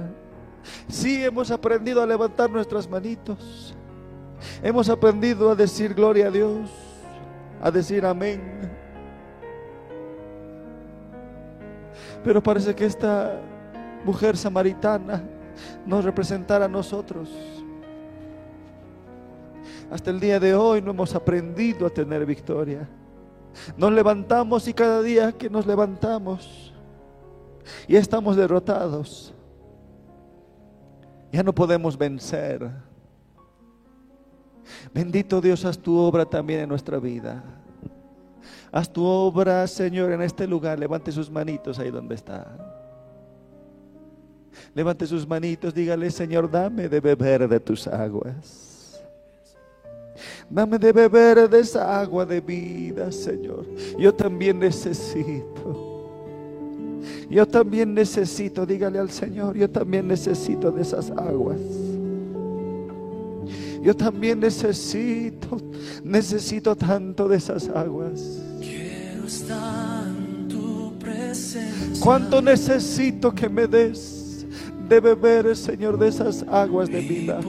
Sí, hemos aprendido a levantar nuestras manitos. Hemos aprendido a decir gloria a Dios, a decir amén. Pero parece que esta mujer samaritana nos representara a nosotros. Hasta el día de hoy no hemos aprendido a tener victoria. Nos levantamos y cada día que nos levantamos y estamos derrotados. Ya no podemos vencer. Bendito Dios, haz tu obra también en nuestra vida. Haz tu obra, Señor, en este lugar. Levante sus manitos ahí donde está. Levante sus manitos, dígale, Señor, dame de beber de tus aguas. Dame de beber de esa agua de vida, Señor. Yo también necesito. Yo también necesito, dígale al Señor, yo también necesito de esas aguas. Yo también necesito, necesito tanto de esas aguas. Quiero estar en tu presencia. ¿Cuánto necesito que me des de beber, Señor, de esas aguas de vida?